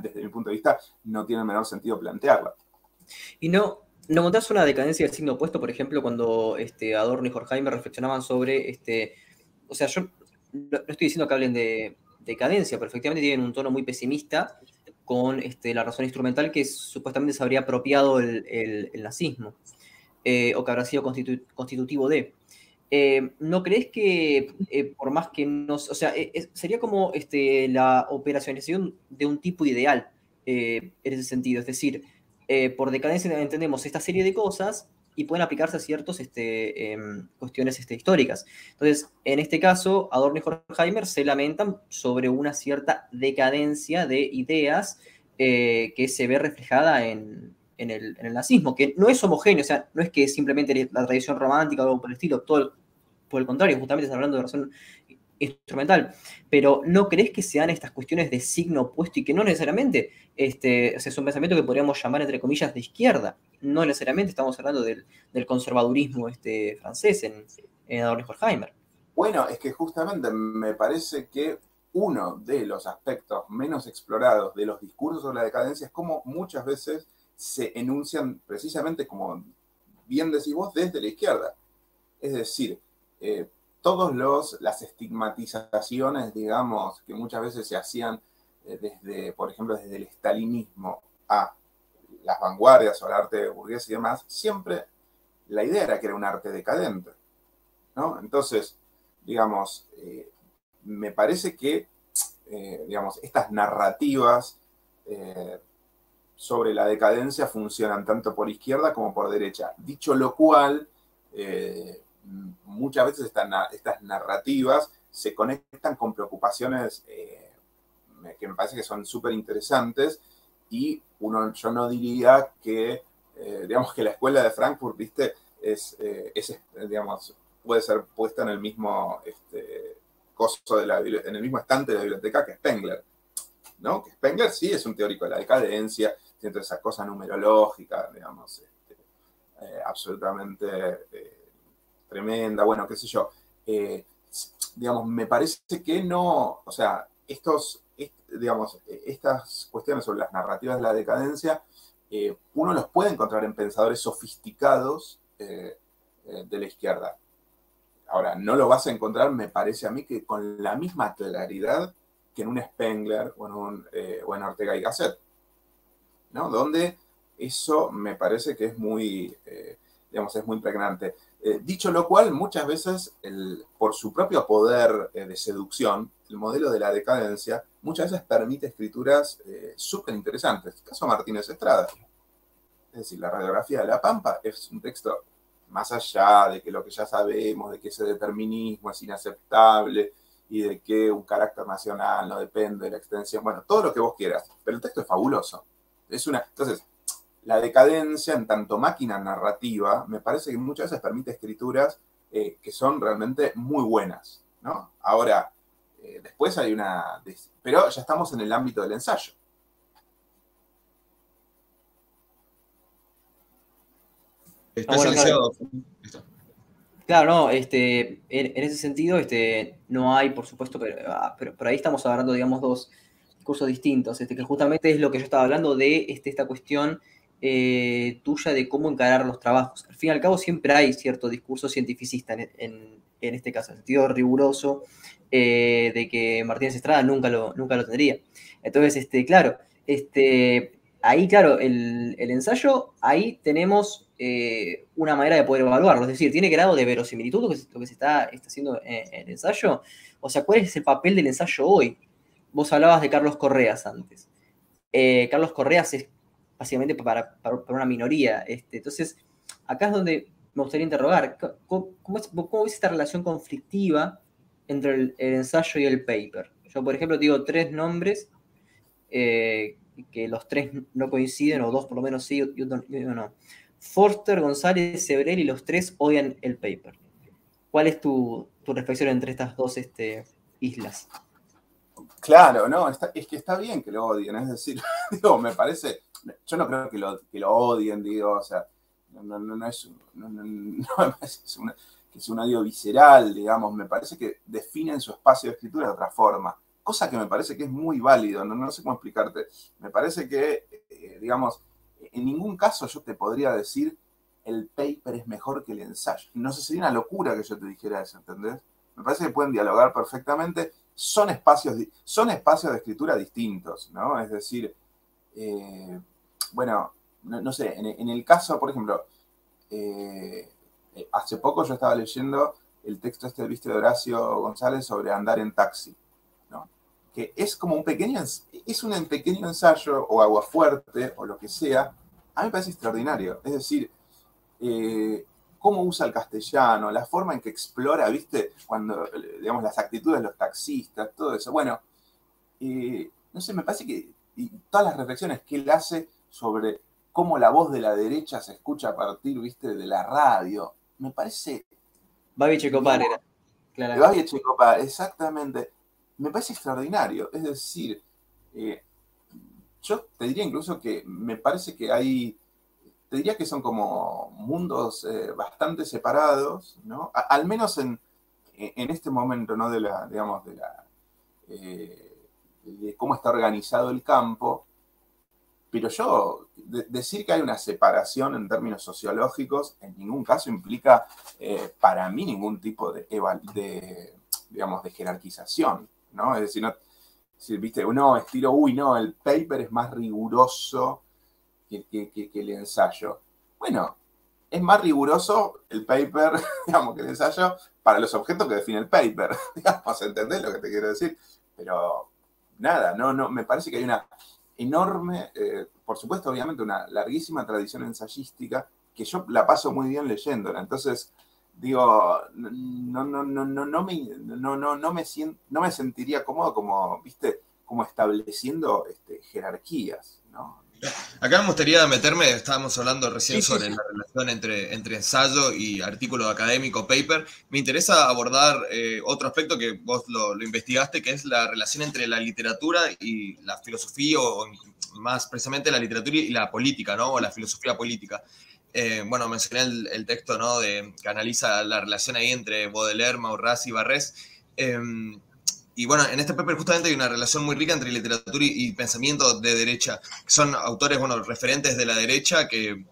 desde mi punto de vista no tiene el menor sentido plantearla. Y no, ¿no contás una decadencia del signo opuesto, por ejemplo, cuando este, Adorno y Horkheimer reflexionaban sobre, este, o sea, yo no estoy diciendo que hablen de decadencia, pero efectivamente tienen un tono muy pesimista con este, la razón instrumental que supuestamente se habría apropiado el nazismo. Eh, o que habrá sido constitutivo de. Eh, ¿No crees que eh, por más que no, o sea, sería como este, la operacionalización de un tipo ideal en ese sentido? Es decir, por decadencia entendemos esta serie de cosas y pueden aplicarse a ciertas este, em, cuestiones este, históricas. Entonces, en este caso, Adorno y Horkheimer se lamentan sobre una cierta decadencia de ideas que se ve reflejada en, en el, nazismo, que no es homogéneo, o sea, no es que simplemente la tradición romántica o algo por el estilo, todo por el contrario, justamente está hablando de razón instrumental, pero ¿no crees que sean estas cuestiones de signo opuesto y que no necesariamente este, es un pensamiento que podríamos llamar entre comillas de izquierda? No necesariamente estamos hablando del, conservadurismo este, francés en, en Adorno Horkheimer. Bueno, es que justamente me parece que uno de los aspectos menos explorados de los discursos sobre la decadencia es como muchas veces se enuncian precisamente, como bien decís vos, desde la izquierda. Es decir, eh, todas las estigmatizaciones, digamos, que muchas veces se hacían eh, desde, por ejemplo, desde el estalinismo a las vanguardias o el arte burgués y demás, siempre la idea era que era un arte decadente. ¿no? Entonces, digamos, eh, me parece que, digamos, estas narrativas sobre la decadencia funcionan tanto por izquierda como por derecha. Dicho lo cual, eh, muchas veces estas, narrativas se conectan con preocupaciones eh, que me parece que son súper interesantes y uno, yo no diría que, eh, digamos, que la escuela de Frankfurt, viste, es, digamos, puede ser puesta en el mismo este, coso de la, en el mismo estante de la biblioteca que Spengler. ¿no? Que Spengler sí es un teórico de la decadencia, siento esa cosa numerológica, digamos, este, eh, absolutamente eh, tremenda, bueno, qué sé yo. Eh, digamos, me parece que no, o sea, estos, digamos, estas cuestiones sobre las narrativas de la decadencia, uno los puede encontrar en pensadores sofisticados de la izquierda. Ahora, no lo vas a encontrar, me parece a mí, que con la misma claridad que en un Spengler o en, un, o en Ortega y Gasset. ¿no? Donde eso me parece que es muy, eh, digamos, es muy pregnante. Eh, dicho lo cual, muchas veces, por su propio poder eh, de seducción, el modelo de la decadencia muchas veces permite escrituras eh, súper interesantes. Caso Martínez Estrada. Es decir, la radiografía de la Pampa es un texto más allá de que lo que ya sabemos, de que ese determinismo es inaceptable y de que un carácter nacional no depende de la extensión, bueno, todo lo que vos quieras, pero el texto es fabuloso. Es una, entonces, la decadencia en tanto máquina narrativa me parece que muchas veces permite escrituras eh, que son realmente muy buenas, ¿no? Ahora, eh, después hay una... Pero ya estamos en el ámbito del ensayo. claro. no, este, en, ese sentido, este, no hay, por supuesto, ah, pero, pero, ahí estamos hablando, digamos, dos discursos distintos, este, que justamente es lo que yo estaba hablando de este, esta cuestión eh, tuya de cómo encarar los trabajos. Al fin y al cabo siempre hay cierto discurso cientificista en, este caso, en sentido riguroso eh, de que Martínez Estrada nunca lo, nunca lo tendría. Entonces, este, claro, este, ahí, claro, el, ensayo, ahí tenemos eh, una manera de poder evaluarlo, es decir, tiene grado de verosimilitud lo que, se está, está haciendo en, el ensayo. O sea, ¿cuál es el papel del ensayo hoy? Vos hablabas de Carlos Correas antes. Carlos Correas es básicamente para, una minoría. Este, entonces, acá es donde me gustaría interrogar, ¿cómo, cómo, es esta relación conflictiva entre el, ensayo y el paper? Yo, por ejemplo, digo tres nombres eh, que los tres no coinciden, o dos por lo menos sí, y uno, no. Forster, González, Sebrel y los tres odian el paper. ¿Cuál es tu, reflexión entre estas dos este, islas? Claro, no, es que está bien que lo odien, es decir, digo, me parece, yo no creo que lo, que lo odien, digo, o sea, no, no, es, que es un odio visceral, digamos, me parece que definen su espacio de escritura de otra forma, cosa que me parece que es muy válido, no, sé cómo explicarte, me parece que, eh, digamos, en ningún caso yo te podría decir el paper es mejor que el ensayo, no sé, sería una locura que yo te dijera eso, ¿entendés? Me parece que pueden dialogar perfectamente, son espacios, son espacios de escritura distintos, ¿no? Es decir, eh, bueno, no, sé, en, el caso, por ejemplo, eh, eh, hace poco yo estaba leyendo el texto este, viste, de Horacio González sobre andar en taxi. Que es como un pequeño, es un pequeño ensayo o agua fuerte o lo que sea, a mí me parece extraordinario. Es decir, eh, cómo usa el castellano, la forma en que explora, viste, cuando, digamos, las actitudes de los taxistas, todo eso. Bueno, no sé, me parece que todas las reflexiones que él hace sobre cómo la voz de la derecha se escucha a partir, viste, de la radio. Me parece... Babi Checopar era. Claro. Babi Checopar, exactamente. Me parece extraordinario. Es decir, eh, yo te diría incluso que me parece que hay, te diría que son como mundos eh, bastante separados, ¿no? al menos en, en, este momento, ¿no? De la, digamos, de la, eh, de cómo está organizado el campo, pero yo, decir que hay una separación en términos sociológicos en ningún caso implica eh, para mí ningún tipo de, digamos, de jerarquización, ¿no? Es decir, no, si, viste, uno estilo, uy, no, el paper es más riguroso que, el ensayo. Bueno, es más riguroso el paper, digamos, que el ensayo para los objetos que define el paper. Digamos, ¿entendés lo que te quiero decir? Pero nada, no, no, me parece que hay una enorme, eh, por supuesto, obviamente, una larguísima tradición ensayística que yo la paso muy bien leyéndola. Entonces, digo, no, no, no, no, no, me, no, no, no, me, no me sentiría cómodo como, viste, como estableciendo este, jerarquías, ¿no? Acá me gustaría meterme, estábamos hablando recién sobre la relación entre, entre ensayo y artículo académico, paper. Me interesa abordar eh, otro aspecto que vos lo, investigaste, que es la relación entre la literatura y la filosofía, o, más precisamente la literatura y la política, ¿no? O la filosofía política. Eh, bueno, mencioné el, texto, ¿no? De, que analiza la relación ahí entre Baudelaire, Maurras y Barrés. Em, y bueno, en este paper justamente hay una relación muy rica entre literatura y, pensamiento de derecha, son autores, bueno, referentes de la derecha que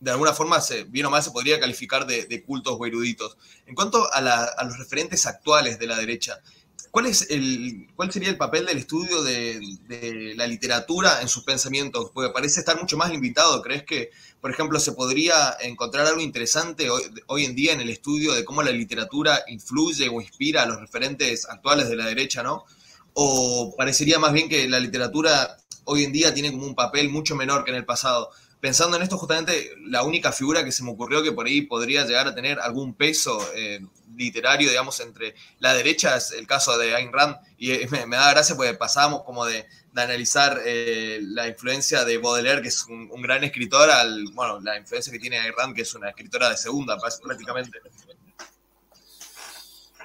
de alguna forma, se, bien o mal, se podría calificar de, cultos o eruditos. En cuanto a, los referentes actuales de la derecha, ¿cuál, es el, ¿cuál sería el papel del estudio de, la literatura en sus pensamientos? Porque parece estar mucho más limitado. ¿Crees que, por ejemplo, se podría encontrar algo interesante hoy, en día en el estudio de cómo la literatura influye o inspira a los referentes actuales de la derecha, ¿no? ¿O parecería más bien que la literatura hoy en día tiene como un papel mucho menor que en el pasado? Pensando en esto, justamente la única figura que se me ocurrió que por ahí podría llegar a tener algún peso eh, literario, digamos, entre la derecha es el caso de Ayn Rand, y eh, me, da gracia porque pasábamos como de, analizar eh, la influencia de Baudelaire, que es un, gran escritor, bueno, la influencia que tiene Ayn Rand, que es una escritora de segunda prácticamente.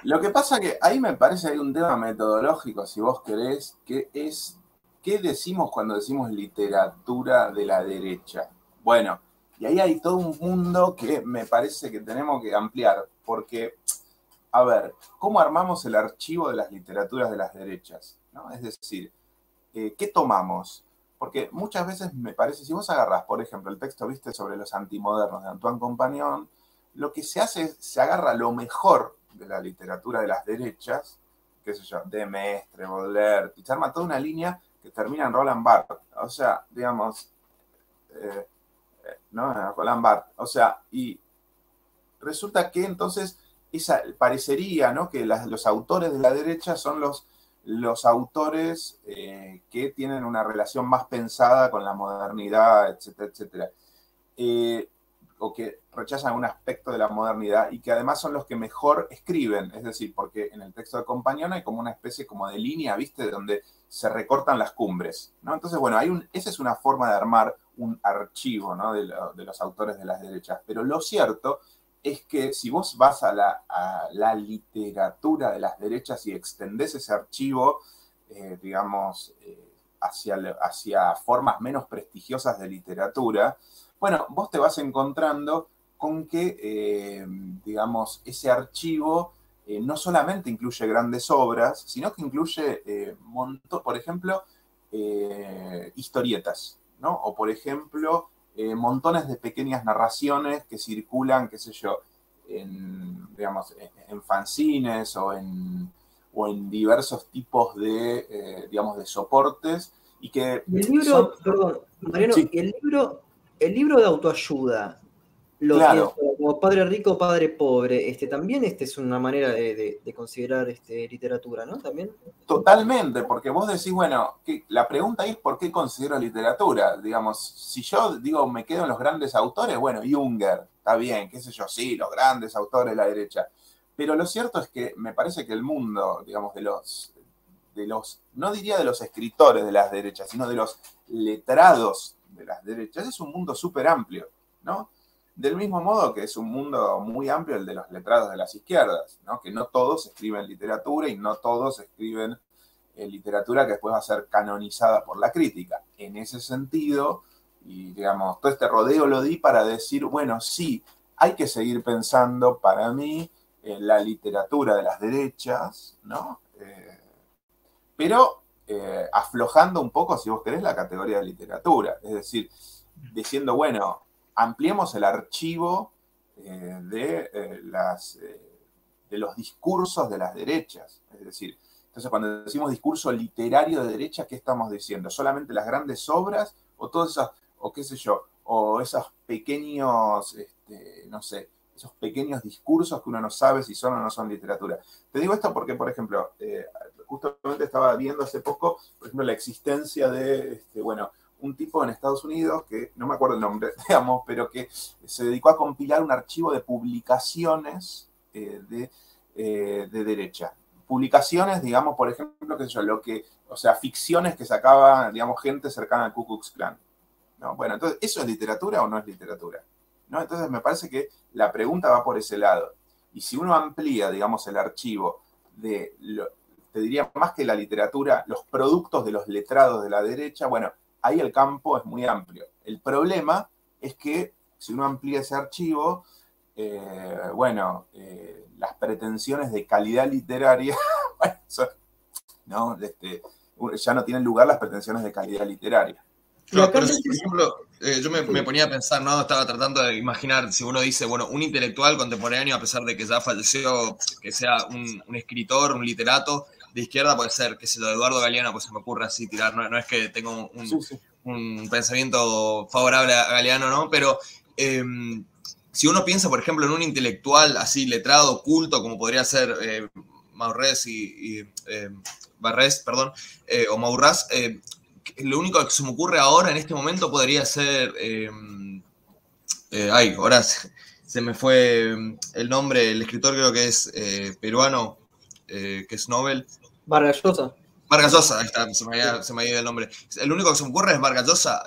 Lo que pasa que ahí me parece hay un tema metodológico, si vos querés, que es, ¿qué decimos cuando decimos literatura de la derecha? Bueno, y ahí hay todo un mundo que me parece que tenemos que ampliar, porque, a ver, ¿cómo armamos el archivo de las literaturas de las derechas? ¿No? Es decir, eh, ¿qué tomamos? Porque muchas veces me parece, si vos agarras, por ejemplo, el texto, viste, sobre los antimodernos de Antoine Compagnon, lo que se hace es, se agarra lo mejor de la literatura de las derechas, qué sé yo, de Mestre, Baudelaire, y se arma toda una línea que termina en Roland Barthes. O sea, digamos, eh, eh, ¿no? Roland Barthes. O sea, y resulta que entonces esa, parecería ¿no? que los autores de la derecha son los, los autores eh, que tienen una relación más pensada con la modernidad, etcétera, etcétera o que rechazan un aspecto de la modernidad y que además son los que mejor escriben, es decir, porque en el texto de Compañón hay como una especie como de línea, ¿viste? Donde se recortan las cumbres, ¿no? Entonces, bueno, hay un, esa es una forma de armar un archivo, ¿no? de, los autores de las derechas, pero lo cierto es que si vos vas a la, literatura de las derechas y extendés ese archivo, eh, digamos, eh, hacia, hacia formas menos prestigiosas de literatura, bueno, vos te vas encontrando con que, eh, digamos, ese archivo no solamente incluye grandes obras, sino que incluye, por ejemplo, historietas, ¿no? O, por ejemplo, montones de pequeñas narraciones que circulan, qué sé yo, en, digamos, en fanzines o en, o en diversos tipos de, digamos, de soportes y que... El libro, perdón, Mariano, el libro el libro de autoayuda, lo como padre rico, padre pobre, este, también este es una manera de, considerar este, literatura, ¿no? También. Totalmente, porque vos decís, bueno, que la pregunta es por qué considero literatura. Digamos, si yo digo, me quedo en los grandes autores, bueno, Junger, está bien, qué sé yo, sí, los grandes autores de la derecha. Pero lo cierto es que me parece que el mundo, digamos, de los, de los, no diría de los escritores de las derechas, sino de los letrados de las derechas, es un mundo súper amplio, ¿no? Del mismo modo que es un mundo muy amplio el de los letrados de las izquierdas. Que no todos escriben literatura y no todos escriben eh, literatura que después va a ser canonizada por la crítica. En ese sentido, y digamos, todo este rodeo lo di para decir, bueno, sí, hay que seguir pensando para mí en la literatura de las derechas, ¿no? Eh, pero eh, aflojando un poco, si vos querés, la categoría de literatura. Es decir, diciendo, bueno, ampliemos el archivo eh, de, eh, las, de los discursos de las derechas. Es decir, entonces cuando decimos discurso literario de derecha, ¿qué estamos diciendo? ¿Solamente las grandes obras o todas esas, o qué sé yo, o esos pequeños, este, no sé, esos pequeños discursos que uno no sabe si son o no son literatura? Te digo esto porque, por ejemplo, justamente estaba viendo hace poco, por ejemplo, la existencia de, este, bueno, un tipo en Estados Unidos que, no me acuerdo el nombre, digamos, pero que se dedicó a compilar un archivo de publicaciones eh, de, eh, de, derecha. Publicaciones, digamos, por ejemplo, qué sé yo, lo que, o sea, ficciones que sacaba, digamos, gente cercana al Ku Klux Klan. ¿no? Bueno, entonces, ¿eso es literatura o no es literatura? ¿no? Entonces, me parece que la pregunta va por ese lado. Y si uno amplía, digamos, el archivo de te diría más que la literatura, los productos de los letrados de la derecha, bueno, ahí el campo es muy amplio. El problema es que si uno amplía ese archivo, eh, bueno, eh, las pretensiones de calidad literaria, ¿no? Este, ya no tienen lugar las pretensiones de calidad literaria. Pero por ejemplo, eh, yo me, ponía a pensar, ¿no? Estaba tratando de imaginar, si uno dice, bueno, un intelectual contemporáneo, a pesar de que ya falleció, que sea un, un escritor, un literato, de izquierda puede ser, que si lo de Eduardo Galeano, pues se me ocurre así tirar, no, es que tengo un, pensamiento favorable a Galeano, ¿no? Pero em, si uno piensa, por ejemplo, en un intelectual así letrado, culto, como podría ser eh, Maurres y, em, Barres, perdón, eh, o Maurras, eh, lo único que se me ocurre ahora en este momento podría ser, em, ay, ahora se me fue el nombre, el escritor creo que es peruano, que es Nobel. Vargas Llosa. Vargas Llosa, ahí está, se me, ha, ido el nombre. El único que se me ocurre es Vargas Llosa.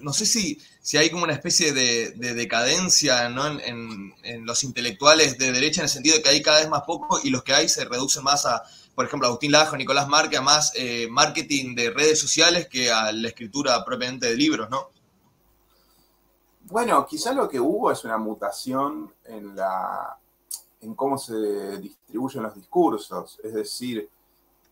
no sé si si hay como una especie de, decadencia en, los intelectuales de derecha en el sentido de que hay cada vez más poco y los que hay se reducen más a, por ejemplo, Agustín Lajo, Nicolás Marque, a más eh, marketing de redes sociales que a la escritura propiamente de libros, ¿no? Bueno, quizá lo que hubo es una mutación en, la, en cómo se distribuyen los discursos, es decir,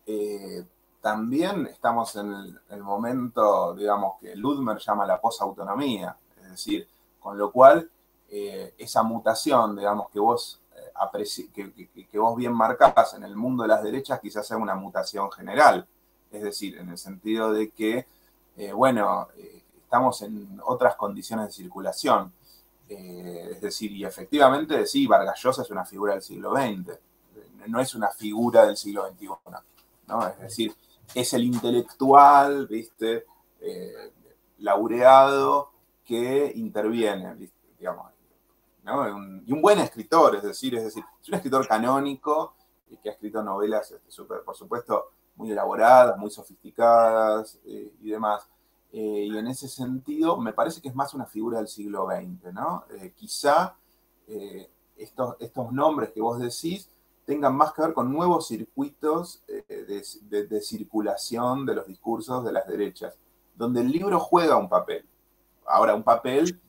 eh, también estamos en el, momento, digamos, que Ludmer llama la posautonomía, es decir, con lo cual eh, esa mutación, digamos, que vos, eh, que, vos bien marcás en el mundo de las derechas, quizás sea una mutación general, es decir, en el sentido de que, eh, bueno, estamos en otras condiciones de circulación. Es decir, y efectivamente, sí, Vargas Llosa es una figura del siglo XX, no es una figura del siglo XXI, ¿no? Es decir, es el intelectual, ¿viste? Eh, laureado que interviene, digamos, y un buen escritor, es decir, es decir, es un escritor canónico que ha escrito novelas, este, por supuesto, muy elaboradas, muy sofisticadas eh, y demás. Eh, y en ese sentido, me parece que es más una figura del siglo XX, ¿no? quizá estos, estos nombres que vos decís tengan más que ver con nuevos circuitos eh, de, circulación de los discursos de las derechas, donde el libro juega un papel. Ahora, un papel,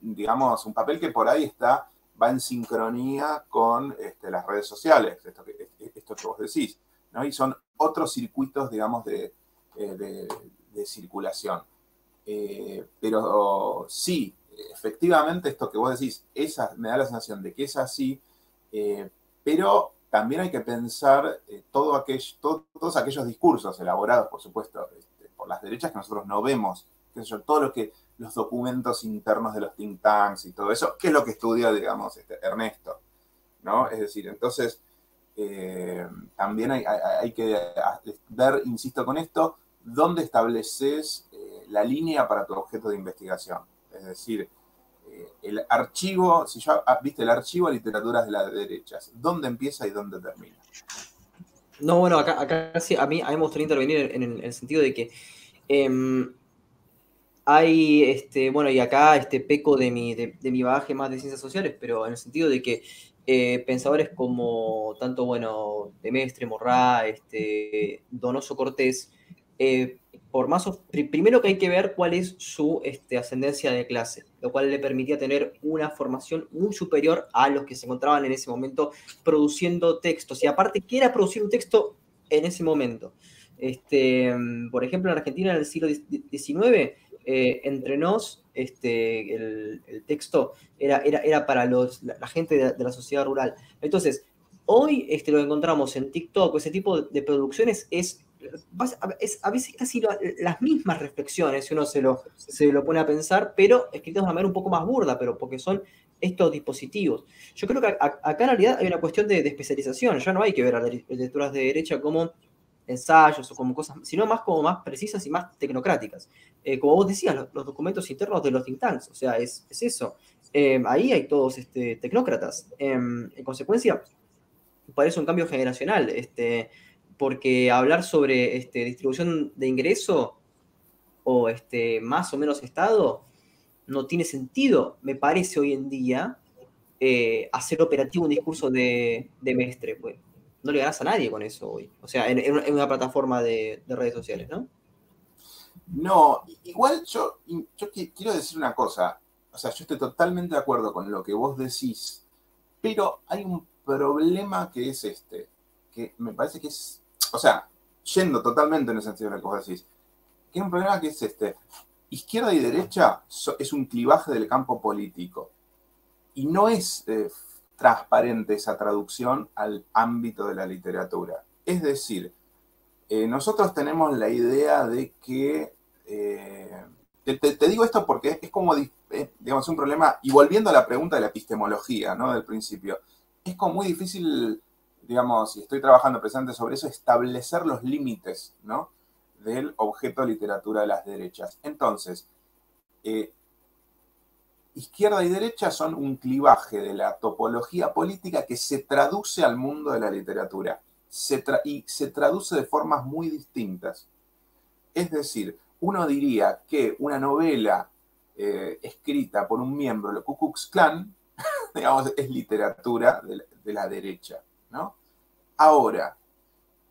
digamos, un papel que por ahí está, va en sincronía con este, las redes sociales, esto que, esto que vos decís, ¿no? Y son otros circuitos, digamos, de, eh, circulación. Eh, pero sí, efectivamente, esto que vos decís, esa, me da la sensación de que es así, pero también hay que pensar eh, todo todos aquellos discursos elaborados, por supuesto, este, por las derechas que nosotros no vemos, qué sé todo lo que los documentos internos de los think tanks y todo eso, que es lo que estudia, digamos, este, Ernesto, ¿no? Es decir, entonces, eh, también hay, que ver, insisto con esto, dónde estableces eh, la línea para tu objeto de investigación. Es decir, el archivo, si ya ah, viste el archivo de literaturas de las derechas, ¿dónde empieza y dónde termina? No, bueno, acá, acá sí, a mí, a mí me gustaría intervenir en, el sentido de que em, hay, este, bueno, y acá este peco de mi, de, mi bagaje más de ciencias sociales, pero en el sentido de que eh, pensadores como tanto, bueno, Demestre, Morrá, este, Donoso Cortés, eh, por más primero que hay que ver cuál es su este, ascendencia de clase, lo cual le permitía tener una formación muy superior a los que se encontraban en ese momento produciendo textos. Y aparte, ¿qué era producir un texto en ese momento? Este, por ejemplo, en Argentina en el siglo XIX, eh, entre nos, este, el, texto era, era, era para los, la, gente de, la sociedad rural. Entonces, hoy este, lo encontramos en TikTok, ese tipo de producciones, es es a veces casi las mismas reflexiones, si uno se lo, se lo pone a pensar, pero escritas de una manera un poco más burda, pero porque son estos dispositivos. Yo creo que acá en realidad hay una cuestión de, especialización, ya no hay que ver a las lecturas de derecha como ensayos o como cosas, sino más como más precisas y más tecnocráticas. Eh, como vos decías, los, documentos internos de los think tanks, o sea, es, eso. Eh, ahí hay todos este, tecnócratas. Em, en consecuencia, parece un cambio generacional. Este, porque hablar sobre este, distribución de ingreso o este, más o menos Estado no tiene sentido, me parece hoy en día, eh, hacer operativo un discurso de, de mestre. Pues. No le ganas a nadie con eso hoy. O sea, en, una plataforma de, redes sociales, ¿no? No, igual yo, yo quiero decir una cosa. O sea, yo estoy totalmente de acuerdo con lo que vos decís, pero hay un problema que es este, que me parece que es o sea, yendo totalmente en el sentido de lo que vos decís, hay un problema que es este, izquierda y derecha es un clivaje del campo político y no es eh, transparente esa traducción al ámbito de la literatura. Es decir, eh, nosotros tenemos la idea de que, eh, te, digo esto porque es, como, digamos, un problema, y volviendo a la pregunta de la epistemología, ¿no? Del principio, es como muy difícil, digamos, y estoy trabajando presente sobre eso, establecer los límites, ¿no? Del objeto literatura de las derechas. Entonces, eh, izquierda y derecha son un clivaje de la topología política que se traduce al mundo de la literatura y se traduce de formas muy distintas. Es decir, uno diría que una novela eh, escrita por un miembro del Ku Klux Klan, digamos, es literatura de la, derecha, Ahora,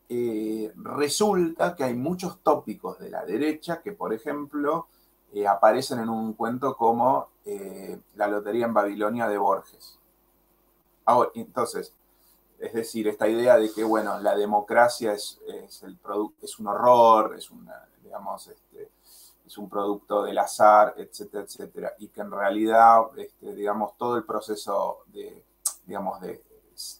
eh, resulta que hay muchos tópicos de la derecha que, por ejemplo, eh, aparecen en un cuento como La Lotería en Babilonia de Borges. Ahora, entonces, es decir, esta idea de que, bueno, la democracia es, un horror, es, digamos, este, es un producto del azar, etcétera, etcétera, y que en realidad, este, digamos, todo el proceso de, digamos, de,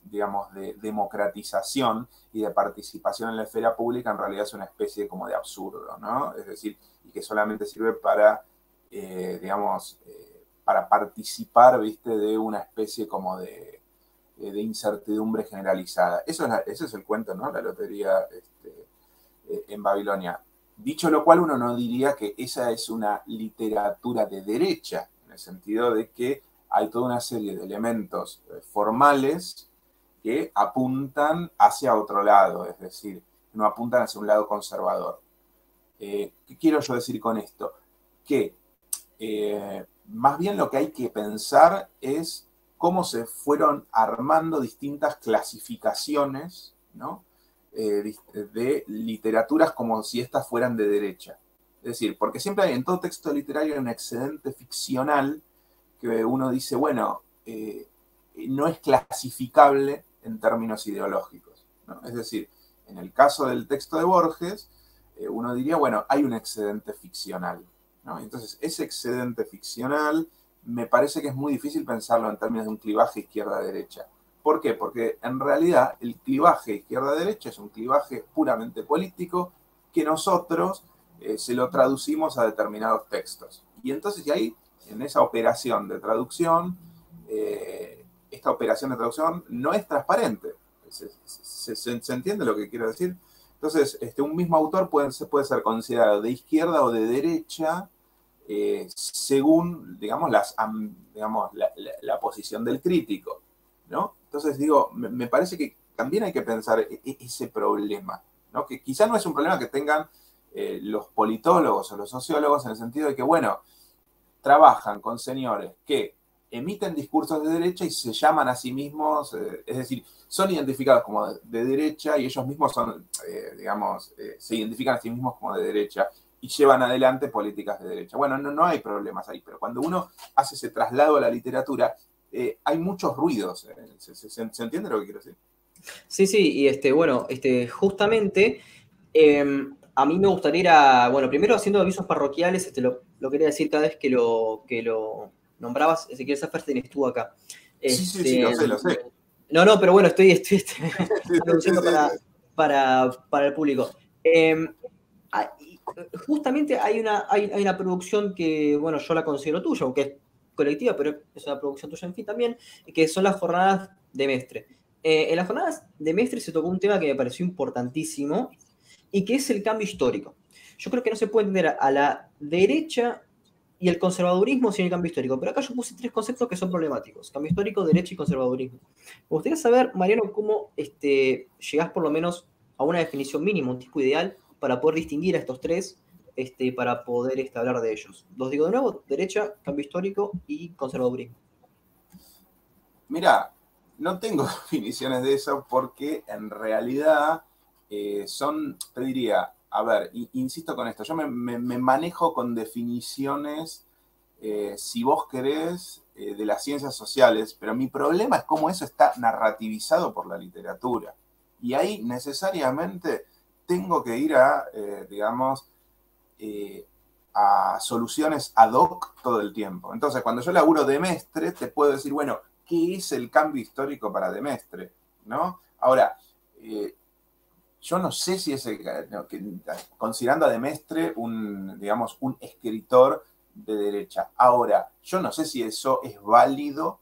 digamos, de democratización y de participación en la esfera pública en realidad es una especie como de absurdo, ¿no? Es decir, y que solamente sirve para, eh, digamos, eh, para participar, ¿viste?, de una especie como de eh, de incertidumbre generalizada. Eso es ese es el cuento, ¿no? La lotería este, en Babilonia. Dicho lo cual, uno no diría que esa es una literatura de derecha, en el sentido de que hay toda una serie de elementos eh, formales que apuntan hacia otro lado, es decir, no apuntan hacia un lado conservador. ¿Qué quiero yo decir con esto? Que más bien lo que hay que pensar es cómo se fueron armando distintas clasificaciones eh, de literaturas como si estas fueran de derecha. Es decir, porque siempre hay en todo texto literario un excedente ficcional que uno dice, bueno, eh, no es clasificable en términos ideológicos. Es decir, en el caso del texto de Borges, eh, uno diría, bueno, hay un excedente ficcional. Entonces, ese excedente ficcional me parece que es muy difícil pensarlo en términos de un clivaje izquierda-derecha. ¿Por qué? Porque en realidad el clivaje izquierda-derecha es un clivaje puramente político que nosotros eh, se lo traducimos a determinados textos. Y entonces ahí, en esa operación de traducción, eh, esta operación de traducción no es transparente. ¿Se, entiende lo que quiero decir? Entonces, este, un mismo autor puede, puede ser considerado de izquierda o de derecha eh, según, digamos, las, digamos la, posición del crítico, ¿no? Entonces digo, me, parece que también hay que pensar e, e, ese problema, ¿no? Que quizá no es un problema que tengan eh, los politólogos o los sociólogos en el sentido de que, bueno, trabajan con señores que emiten discursos de derecha y se llaman a sí mismos, eh, es decir, son identificados como de, derecha y ellos mismos son, digamos, se identifican a sí mismos como de derecha y llevan adelante políticas de derecha. Bueno, no, no hay problemas ahí, pero cuando uno hace ese traslado a la literatura, eh, hay muchos ruidos. Eh, ¿Se, entiende lo que quiero decir? Sí, sí, y este, bueno, este, justamente em, a mí me gustaría bueno, primero haciendo avisos parroquiales, este, lo, quería decir cada vez que lo, que lo nombrabas, Ezequiel Saferstein estuvo acá. sí, sí, sí, lo sé, lo sé. No, no, pero bueno, estoy, estoy, para, para, el público. Eh, justamente hay una, hay, una producción que, bueno, yo la considero tuya, aunque es colectiva, pero es una producción tuya en fin también, que son las jornadas de Mestre. Eh, en las jornadas de Mestre se tocó un tema que me pareció importantísimo y que es el cambio histórico. Yo creo que no se puede entender a la derecha y el conservadurismo sin el cambio histórico, pero acá yo puse tres conceptos que son problemáticos, cambio histórico, derecha y conservadurismo. Me gustaría saber, Mariano, cómo este, llegás por lo menos a una definición mínima, un tipo ideal para poder distinguir a estos tres, este, para poder este, hablar de ellos. Los digo de nuevo, derecha, cambio histórico y conservadurismo. Mira, no tengo definiciones de eso porque en realidad eh, son, te diría, a ver, insisto con esto, yo me, manejo con definiciones, eh, si vos querés, eh, de las ciencias sociales, pero mi problema es cómo eso está narrativizado por la literatura. Y ahí necesariamente tengo que ir a, eh, digamos, a soluciones ad hoc todo el tiempo. Entonces, cuando yo laburo de Mestre, te puedo decir, bueno, ¿qué es el cambio histórico para Demestre? ¿No? Ahora, yo no sé si ese, considerando a Demestre un, digamos, un escritor de derecha. Ahora, yo no sé si eso es válido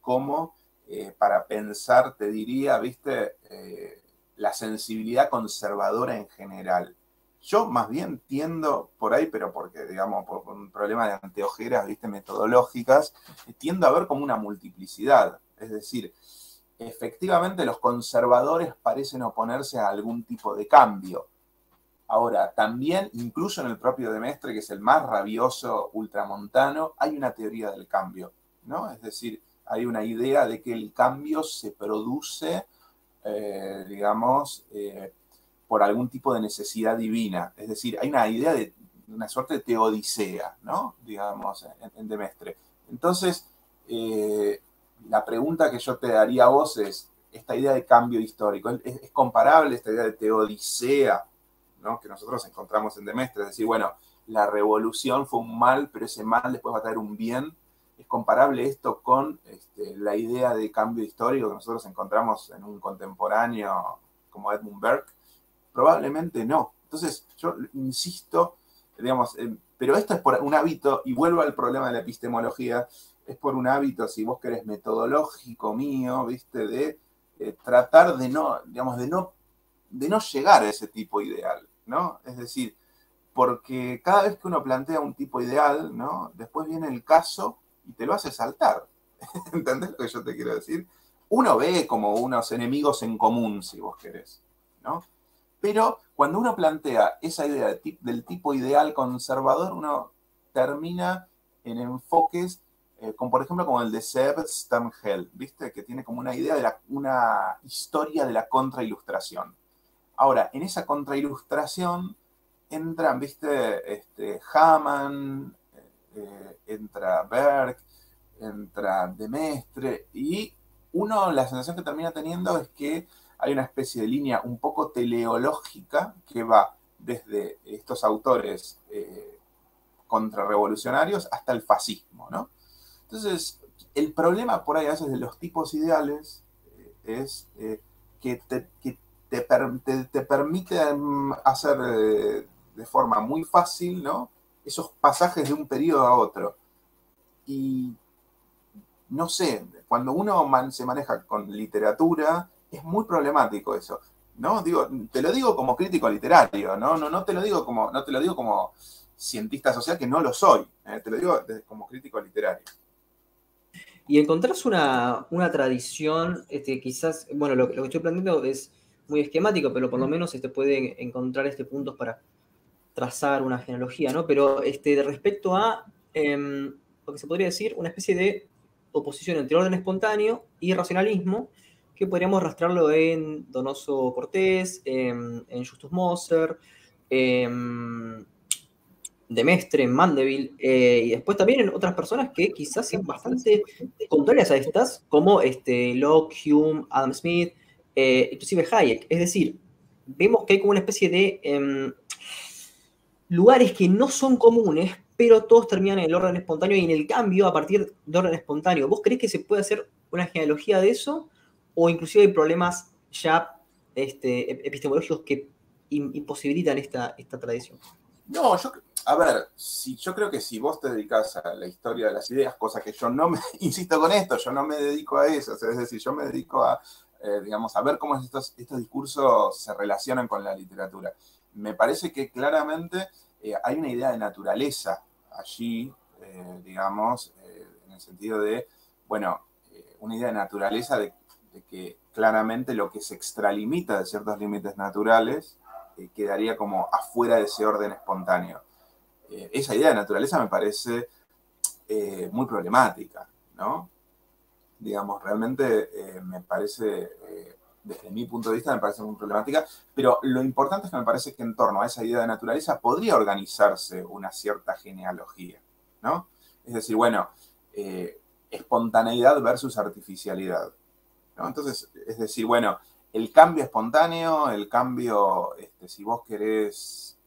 como eh, para pensar, te diría, viste, eh, la sensibilidad conservadora en general. Yo más bien tiendo por ahí, pero porque, digamos, por un problema de anteojeras, viste, metodológicas, tiendo a ver como una multiplicidad. Es decir, efectivamente los conservadores parecen oponerse a algún tipo de cambio. Ahora, también, incluso en el propio Demestre, que es el más rabioso ultramontano, hay una teoría del cambio, ¿no? Es decir, hay una idea de que el cambio se produce, eh, digamos, eh, por algún tipo de necesidad divina. Es decir, hay una idea de una suerte de teodicea, ¿no? Digamos, en, Demestre. Entonces, eh, la pregunta que yo te daría a vos es, esta idea de cambio histórico, ¿es, comparable esta idea de teodicea ¿no? que nosotros encontramos en Demestre? Es decir, bueno, la revolución fue un mal, pero ese mal después va a traer un bien. ¿Es comparable esto con este, la idea de cambio histórico que nosotros encontramos en un contemporáneo como Edmund Burke? Probablemente no. Entonces, yo insisto, digamos, pero esto es por un hábito, y vuelvo al problema de la epistemología, es por un hábito, si vos querés, metodológico mío, ¿viste? De eh, tratar de no, digamos, de no, de no llegar a ese tipo ideal, ¿no? Es decir, porque cada vez que uno plantea un tipo ideal, ¿no? Después viene el caso y te lo hace saltar. ¿Entendés lo que yo te quiero decir? Uno ve como unos enemigos en común, si vos querés, ¿no? Pero cuando uno plantea esa idea del tipo ideal conservador, uno termina en enfoques eh, como por ejemplo como el de Seb Sternhell, ¿viste? Que tiene como una idea de una historia de la contrailustración. Ahora, en esa contrailustración entran, ¿viste? Este, Hamann, eh, entra Berg, entra Demestre, y uno, la sensación que termina teniendo es que hay una especie de línea un poco teleológica que va desde estos autores eh, contrarrevolucionarios hasta el fascismo, ¿no? Entonces, el problema por ahí a veces de los tipos ideales eh, es eh, que, te, te, permite mm, hacer eh, de forma muy fácil ¿no? esos pasajes de un periodo a otro. Y no sé, cuando uno se maneja con literatura, es muy problemático eso. ¿no? Digo, te lo digo como crítico literario, ¿no? No, no te lo digo como, no te lo digo como cientista social, que no lo soy, te lo digo como crítico literario. Y encontrás una, tradición, este, quizás, bueno, lo, que estoy planteando es muy esquemático, pero por lo menos este, puede encontrar este puntos para trazar una genealogía, ¿no? Pero este, respecto a em, lo que se podría decir, una especie de oposición entre orden espontáneo y racionalismo, que podríamos rastrearlo en Donoso Cortés, en, en Justus Moser, en de Mestre, Mandeville, eh, y después también en otras personas que quizás sean bastante contrarias a estas, como este, Locke, Hume, Adam Smith, eh, inclusive Hayek. Es decir, vemos que hay como una especie de em, lugares que no son comunes, pero todos terminan en el orden espontáneo y en el cambio a partir de orden espontáneo. ¿Vos crees que se puede hacer una genealogía de eso? ¿O inclusive hay problemas ya este, epistemológicos que imposibilitan esta, esta tradición? No, yo a ver, si, yo creo que si vos te dedicas a la historia de las ideas, cosa que yo no me, insisto con esto, yo no me dedico a eso, es decir, yo me dedico a, eh, digamos, a ver cómo estos, estos discursos se relacionan con la literatura. Me parece que claramente eh, hay una idea de naturaleza allí, eh, digamos, en el sentido de, bueno, una idea de naturaleza de, de, que claramente lo que se extralimita de ciertos límites naturales quedaría como afuera de ese orden espontáneo. Eh, esa idea de naturaleza me parece eh, muy problemática, ¿no? Digamos, realmente eh, me parece, desde mi punto de vista, me parece muy problemática, pero lo importante es que me parece que en torno a esa idea de naturaleza podría organizarse una cierta genealogía, ¿no? Es decir, bueno, espontaneidad versus artificialidad, ¿no? Entonces, es decir, bueno, el cambio espontáneo, el cambio, este, si vos querés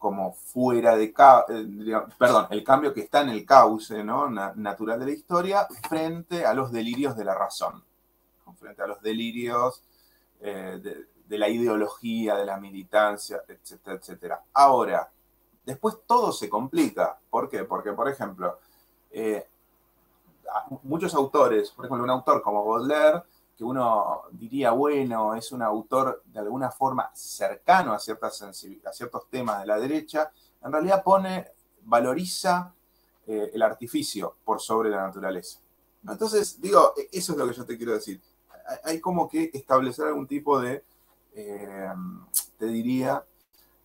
como fuera de, eh, perdón, el cambio que está en el cauce ¿no? natural de la historia frente a los delirios de la razón, frente a los delirios eh, de la ideología, de la militancia, etcétera, etcétera. Ahora, después todo se complica. ¿Por qué? Porque, por ejemplo, eh, muchos autores, por ejemplo, un autor como Baudelaire, que uno diría, bueno, es un autor de alguna forma cercano a, ciertas a ciertos temas de la derecha, en realidad pone, valoriza eh, el artificio por sobre la naturaleza. Entonces, digo, e-, eso es lo que yo te quiero decir. Hay como que establecer algún tipo de, eh, te diría,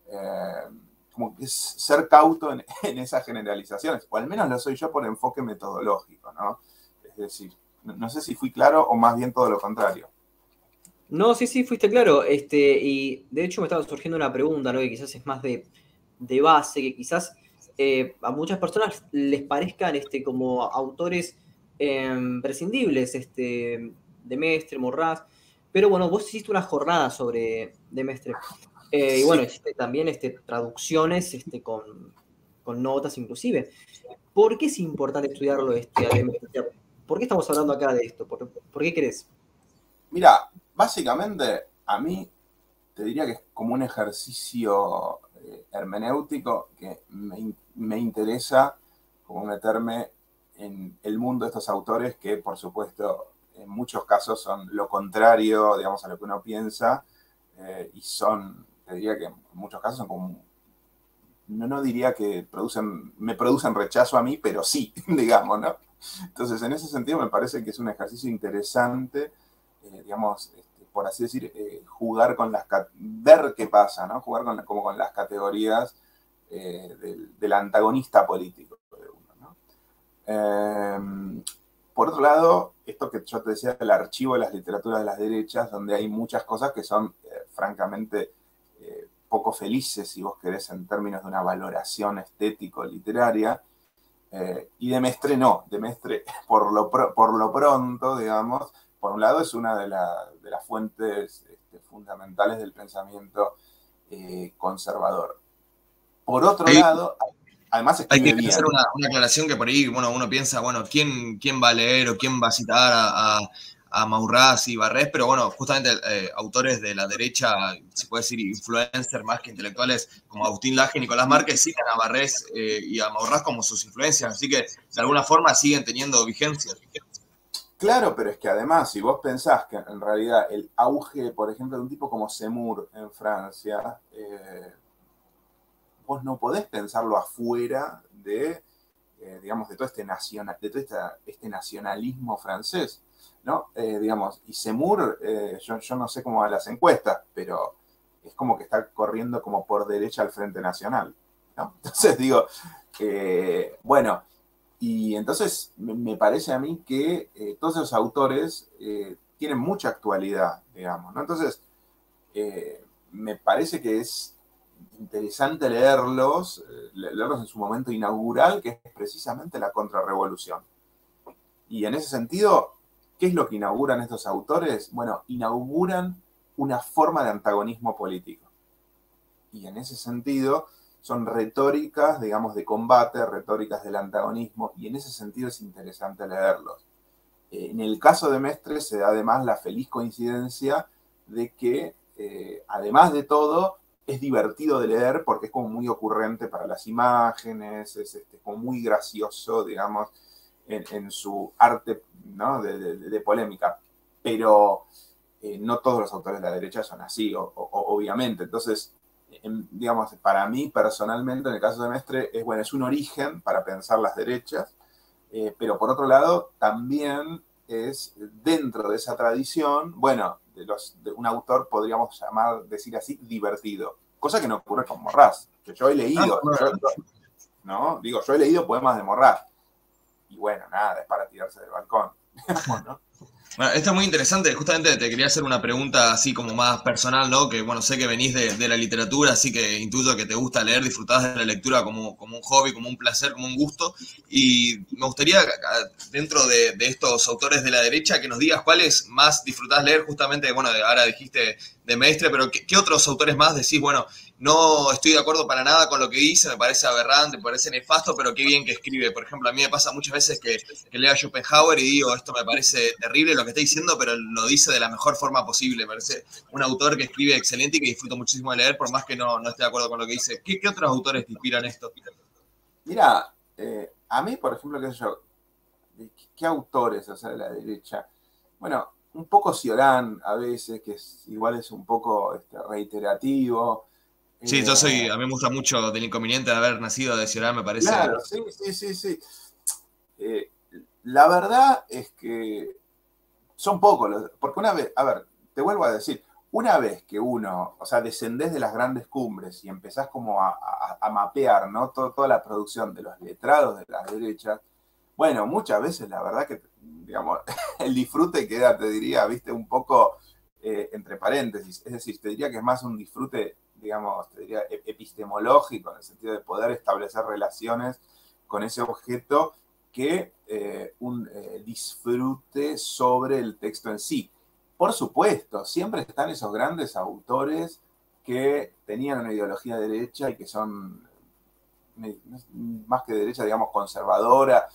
eh, como que ser cauto en, esas generalizaciones, o al menos lo soy yo por enfoque metodológico, ¿no? Es decir, no, sé si fui claro o más bien todo lo contrario. No, sí, sí, fuiste claro. Este, y de hecho me estaba surgiendo una pregunta, ¿no? Que quizás es más de, base, que quizás eh, a muchas personas les parezcan este, como autores em, prescindibles, este, de Mestre, Morraz. Pero bueno, vos hiciste una jornada sobre de Mestre. Eh, y bueno, existe también este, traducciones este, con, notas inclusive. ¿Por qué es importante estudiarlo este, ¿Por qué estamos hablando acá de esto? ¿Por, qué crees? Mira, básicamente a mí te diría que es como un ejercicio eh, hermenéutico que me, interesa como meterme en el mundo de estos autores que por supuesto en muchos casos son lo contrario, digamos, a lo que uno piensa eh, y son te diría que en muchos casos son como, no, no diría que producen, me producen rechazo a mí, pero sí, digamos, ¿no? Entonces, en ese sentido me parece que es un ejercicio interesante, eh, digamos, este, por así decir, eh, jugar con las, ver qué pasa, ¿no? Jugar con, como con las categorías eh, del, antagonista político de uno, ¿no? Em, por otro lado, esto que yo te decía, el archivo de las literaturas de las derechas, donde hay muchas cosas que son francamente poco felices, si vos querés, en términos de una valoración estético-literaria. Eh, y de Mestre no, de Mestre por lo, por lo pronto, digamos, por un lado es una de, las fuentes este, fundamentales del pensamiento eh, conservador. Por otro lado, además Hay que hacer una, aclaración que por ahí bueno, uno piensa, bueno, ¿quién, quién va a leer o quién va a citar a, a Maurras y Barrés, pero bueno, justamente eh, autores de la derecha, se puede decir influencers más que intelectuales, como Agustín Laje y Nicolás Márquez, citan a Barrés eh, y a Maurras como sus influencias, así que de alguna forma siguen teniendo vigencia. Claro, pero es que además, si vos pensás que en realidad el auge, por ejemplo, de un tipo como Semur en Francia, eh, vos no podés pensarlo afuera de, digamos, de todo este, nacional, de todo este nacionalismo francés ¿no? Eh, digamos, y Semur, eh, yo, no sé cómo van las encuestas, pero es como que está corriendo como por derecha al Frente Nacional. Entonces digo, eh, bueno, y entonces me, parece a mí que todos esos autores tienen mucha actualidad, digamos, ¿no? Entonces, me parece que es interesante leerlos, leerlos en su momento inaugural, que es precisamente la contrarrevolución. Y en ese sentido, ¿Qué es lo que inauguran estos autores? Bueno, inauguran una forma de antagonismo político. Y en ese sentido son retóricas, digamos, de combate, retóricas del antagonismo, y en ese sentido es interesante leerlos. Eh, en el caso de Mestre se da además la feliz coincidencia de que, eh, además de todo, es divertido de leer porque es como muy ocurrente para las imágenes, es este, como muy gracioso, digamos, en, su arte de, polémica, pero eh, no todos los autores de la derecha son así, obviamente. Entonces, digamos, para mí personalmente, en el caso de Mestre, es, bueno, es un origen para pensar las derechas, eh, pero por otro lado, también es dentro de esa tradición, bueno, de, los, de un autor podríamos llamar, decir así, divertido, cosa que no ocurre con Morraz, que yo he leído, ah, ¿no? Digo, yo he leído poemas de Morraz, y bueno, nada, es para tirarse del balcón. Bueno, esto es muy interesante. Justamente te quería hacer una pregunta así como más personal, ¿no? Que bueno, sé que venís de, la literatura, así que intuyo que te gusta leer, disfrutás de la lectura como, como un hobby, como un placer, como un gusto. Y me gustaría, dentro de, estos autores de la derecha, que nos digas cuáles más disfrutás leer. Justamente, bueno, ahora dijiste de Mestre, pero ¿qué, otros autores más decís, bueno, no estoy de acuerdo para nada con lo que dice, me parece aberrante, me parece nefasto, pero qué bien que escribe? Por ejemplo, a mí me pasa muchas veces que, leo a Schopenhauer y digo, esto me parece terrible lo que está diciendo, pero lo dice de la mejor forma posible. Me parece un autor que escribe excelente y que disfruto muchísimo de leer, por más que no, no esté de acuerdo con lo que dice. ¿Qué, otros autores te inspiran esto? Mira, eh, a mí, por ejemplo, qué sé yo, ¿qué, autores, o sea, de la derecha? Bueno, un poco Ciorán a veces, que igual es un poco este, reiterativo. Sí, yo soy, eh, a mí me gusta mucho del inconveniente de haber nacido de Ciorán, me parece. Claro, sí, sí, sí, sí. Eh, la verdad es que son pocos, porque una vez, a ver, te vuelvo a decir, una vez que uno, o sea, descendés de las grandes cumbres y empezás como a, mapear, ¿no? toda la producción de los letrados de la derecha, bueno, muchas veces la verdad que, digamos, el disfrute queda, te diría, viste, un poco eh, entre paréntesis. Es decir, te diría que es más un disfrute, digamos, te diría epistemológico, en el sentido de poder establecer relaciones con ese objeto que eh, un eh, disfrute sobre el texto en sí. Por supuesto, siempre están esos grandes autores que tenían una ideología derecha y que son más que derecha, digamos, conservadora,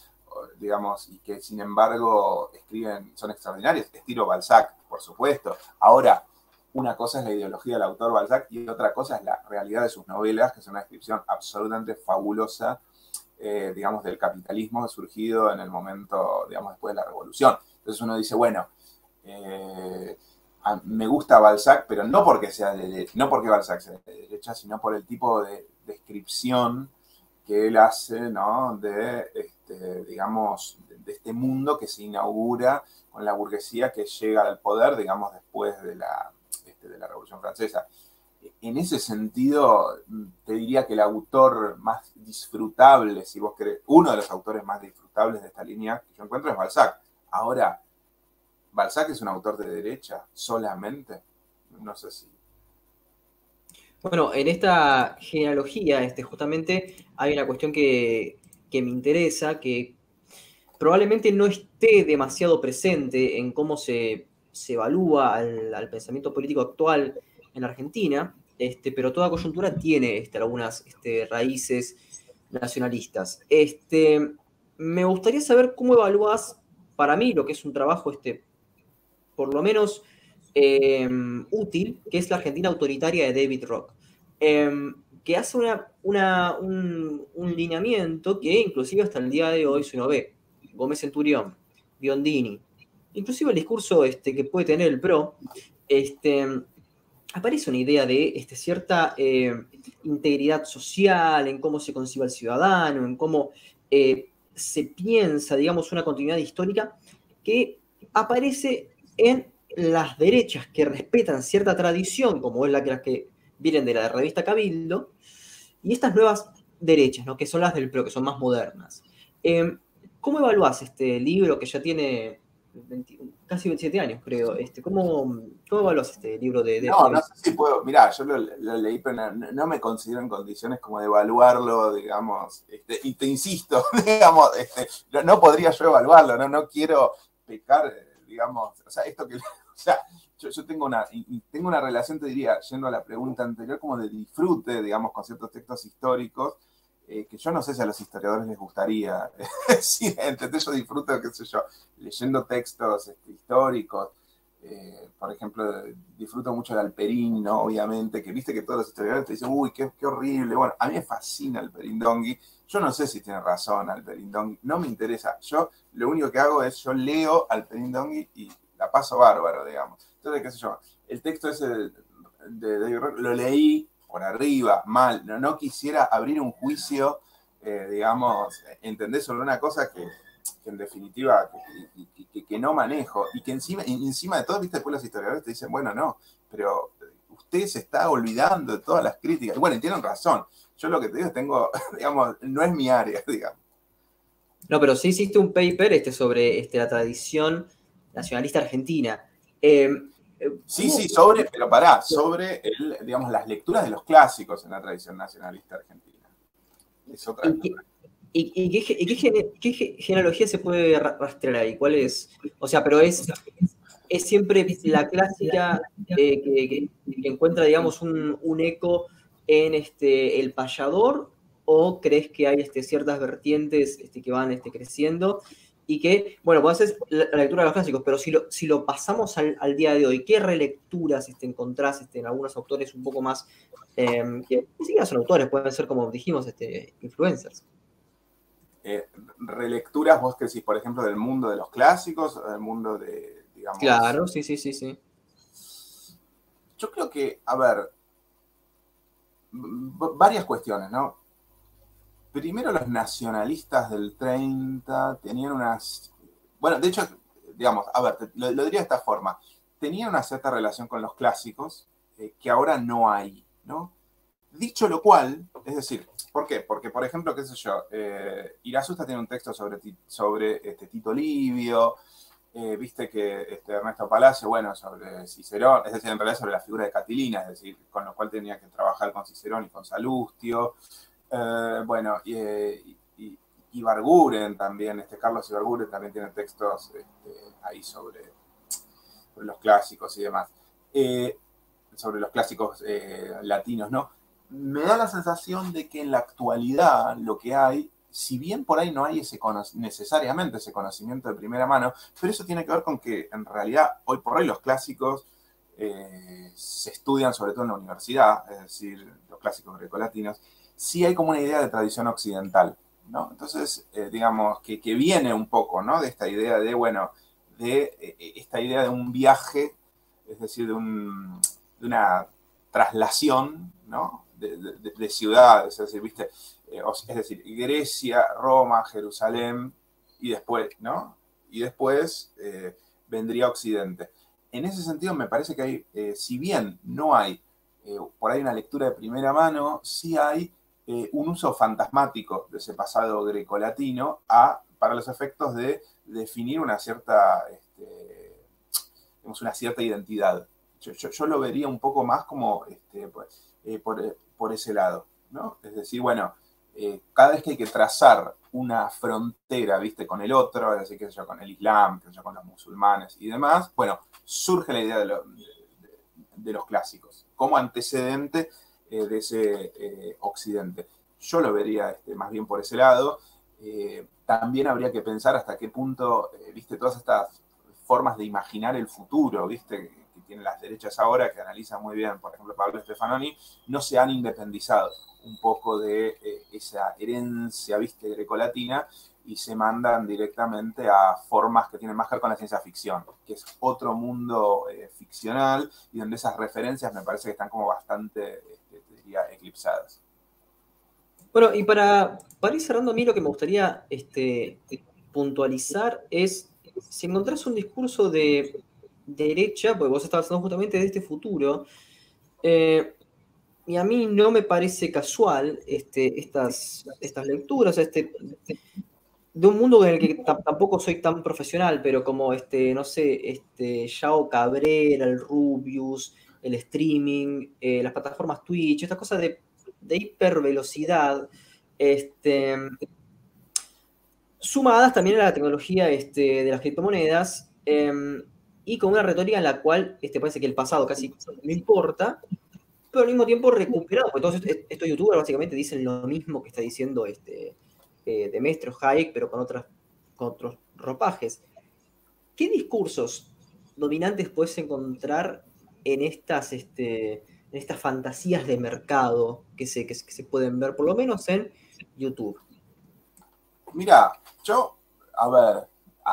digamos, y que sin embargo escriben, son extraordinarios, estilo Balzac, por supuesto. Ahora, una cosa es la ideología del autor Balzac y otra cosa es la realidad de sus novelas, que es una descripción absolutamente fabulosa, eh, digamos, del capitalismo surgido en el momento, digamos, después de la revolución. Entonces uno dice, bueno, eh, me gusta Balzac, pero no porque sea de, no porque Balzac sea de derecha, sino por el tipo de descripción que él hace, ¿no? De, este, digamos, de este mundo que se inaugura con la burguesía que llega al poder, digamos, después de la, este, de la Revolución Francesa. En ese sentido, te diría que el autor más disfrutable, si vos querés, uno de los autores más disfrutables de esta línea que yo encuentro es Balzac. Ahora, ¿Balzac es un autor de derecha solamente? No sé si bueno, en esta genealogía, este, justamente hay una cuestión que, me interesa, que probablemente no esté demasiado presente en cómo se, evalúa al, pensamiento político actual en Argentina, este, pero toda coyuntura tiene este, algunas este, raíces nacionalistas. Este, me gustaría saber cómo evalúas, para mí, lo que es un trabajo, este, por lo menos Em, útil, que es la Argentina autoritaria de David Rock, em, que hace una, un, lineamiento que inclusive hasta el día de hoy, si uno ve, Gómez Centurión, Biondini, inclusive el discurso este, que puede tener el PRO, este, aparece una idea de este, cierta em, integridad social, en cómo se concibe al ciudadano, en cómo eh, se piensa, digamos, una continuidad histórica que aparece en las derechas que respetan cierta tradición, como es la que, las que vienen de la revista Cabildo, y estas nuevas derechas, ¿no? que son las del PRO, que son más modernas. Em, ¿Cómo evalúas este libro que ya tiene casi 27 años, creo? Este, ¿cómo, ¿Cómo evaluás este libro de, No, no sé si puedo. Mirá, yo lo, leí, pero no, me considero en condiciones como de evaluarlo, digamos. Este, y te insisto, digamos, este, no, podría yo evaluarlo, no, no quiero pecar, digamos. O sea, esto que o sea, yo, tengo, una, tengo una relación, te diría, yendo a la pregunta anterior, como de disfrute, digamos, con ciertos textos históricos, eh, que yo no sé si a los historiadores les gustaría. sí. Yo disfruto, qué sé yo, leyendo textos este, históricos. Eh, por ejemplo, disfruto mucho de Alperín. Obviamente, que viste que todos los historiadores te dicen, uy, qué, qué horrible. Bueno, a mí me fascina Alperín Dongui. Yo no sé si tiene razón Alperín Dongui, no me interesa. Yo lo único que hago es, yo leo Alperín Dongui y la paso bárbaro, digamos. Entonces, qué sé yo, el texto ese de, David Rock lo leí por arriba, mal, no, no quisiera abrir un juicio, eh, digamos, entendés sobre una cosa que, en definitiva que, no manejo y que encima, encima de todo, viste, después los historiadores te dicen, bueno, no, pero usted se está olvidando de todas las críticas. Y bueno, tienen razón. Yo lo que te digo, tengo, digamos, no es mi área, digamos. No, pero sí hiciste un paper este, sobre este, la tradición nacionalista argentina. Eh, sí, sí, sobre, pero pará, sobre digamos, las lecturas de los clásicos en la tradición nacionalista argentina. Es otra ¿Y, qué, genealogía se puede rastrear ahí? ¿Cuál es? O sea, pero es es siempre la clásica eh, que, encuentra, digamos, un, eco en este, el payador o crees que hay este, ciertas vertientes este, que van este, creciendo y que, bueno, vos haces la, lectura de los clásicos, pero si lo, si lo pasamos al, día de hoy, ¿qué relecturas este, encontrás este, en algunos autores un poco más, em, que ni siquiera son autores, pueden ser, como dijimos, este, influencers? Eh, relecturas, vos que decís, por ejemplo, del mundo de los clásicos, del mundo de, digamos... Claro, sí, sí, sí, sí. Yo creo que, a ver, varias cuestiones, ¿no? Primero los nacionalistas del 30 tenían unas... Bueno, de hecho, digamos, a ver, lo, diría de esta forma. Tenían una cierta relación con los clásicos eh, que ahora no hay, ¿no? Dicho lo cual, es decir, ¿por qué? Porque, por ejemplo, qué sé yo, eh, Irasusta tiene un texto sobre, sobre este, Tito Livio, eh, viste que este, Ernesto Palacio, bueno, sobre Cicerón, es decir, en realidad sobre la figura de Catilina, es decir, con lo cual tenía que trabajar con Cicerón y con Salustio. Eh, bueno, y, y, Barguren también, este Carlos Ibarguren también tiene textos este, ahí sobre, los clásicos y demás. sobre los clásicos latinos, ¿no? me da la sensación de que en la actualidad lo que hay, si bien por ahí no hay ese necesariamente ese conocimiento de primera mano, pero eso tiene que ver con que en realidad hoy por hoy los clásicos eh, se estudian sobre todo en la universidad, es decir, los clásicos grecolatinos, sí hay como una idea de tradición occidental, ¿no? Entonces, eh, digamos, que, viene un poco, ¿no? De esta idea de, bueno, de eh, esta idea de un viaje, es decir, de, de una traslación, ¿no? de, ciudades, es decir, ¿viste? Eh, es decir, Grecia, Roma, Jerusalén y después, ¿no? Y después eh, vendría Occidente. En ese sentido, me parece que hay, eh, si bien no hay por ahí una lectura de primera mano, sí hay un uso fantasmático de ese pasado grecolatino a, para los efectos de definir una cierta, este, una cierta identidad. Yo, lo vería un poco más como este, pues, por, por ese lado, ¿no? Es decir, bueno, eh, cada vez que hay que trazar una frontera, ¿viste? Con el otro, es decir, yo con el Islam, yo con los musulmanes y demás, bueno, surge la idea de, los clásicos como antecedente eh, de ese eh, occidente. Yo lo vería este, más bien por ese lado. también habría que pensar hasta qué punto, ¿viste? Todas estas formas de imaginar el futuro, ¿viste? tienen las derechas ahora, que analizan muy bien, por ejemplo, Pablo Stefanoni, no se han independizado un poco de eh, esa herencia, viste, grecolatina y se mandan directamente a formas que tienen más que ver con la ciencia ficción, que es otro mundo eh, ficcional y donde esas referencias me parece que están como bastante, eclipsadas. Bueno, y para, para ir cerrando a mí lo que me gustaría este, puntualizar es si encontrás un discurso de derecha, porque vos estás hablando justamente de este futuro, eh, y a mí no me parece casual este, estas, estas lecturas, este, de un mundo en el que tampoco soy tan profesional, pero como, este, no sé, este, Yao Cabrera, el Rubius, el streaming, eh, las plataformas Twitch, estas cosas de, de hipervelocidad, este, sumadas también a la tecnología este, de las criptomonedas, em, y con una retórica en la cual este, parece que el pasado casi no importa, pero al mismo tiempo recuperado, porque todos estos youtubers básicamente dicen lo mismo que está diciendo este, eh, Hayek, pero con, otras, con otros ropajes. ¿Qué discursos dominantes puedes encontrar en estas, este, en estas fantasías de mercado que se, que, se pueden ver, por lo menos en YouTube? Mira, yo, a ver,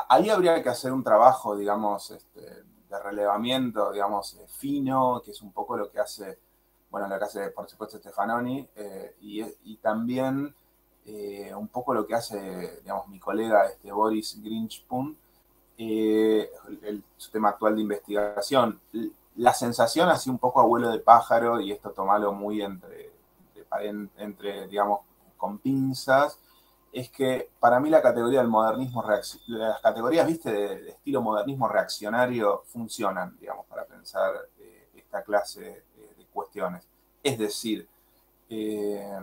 ahí habría que hacer un trabajo, digamos, este, de relevamiento, digamos, eh, fino, que es un poco lo que hace, bueno, lo que hace, por supuesto, Stefanoni, eh, y, también eh, un poco lo que hace, digamos, mi colega este, Boris Grinchpun, el, su tema actual de investigación. La sensación, así un poco abuelo de pájaro, y esto tomalo muy entre, entre digamos, con pinzas, es que para mí la categoría del modernismo, las categorías, viste, de, estilo modernismo reaccionario funcionan, digamos, para pensar eh, esta clase de, cuestiones. Es decir, eh,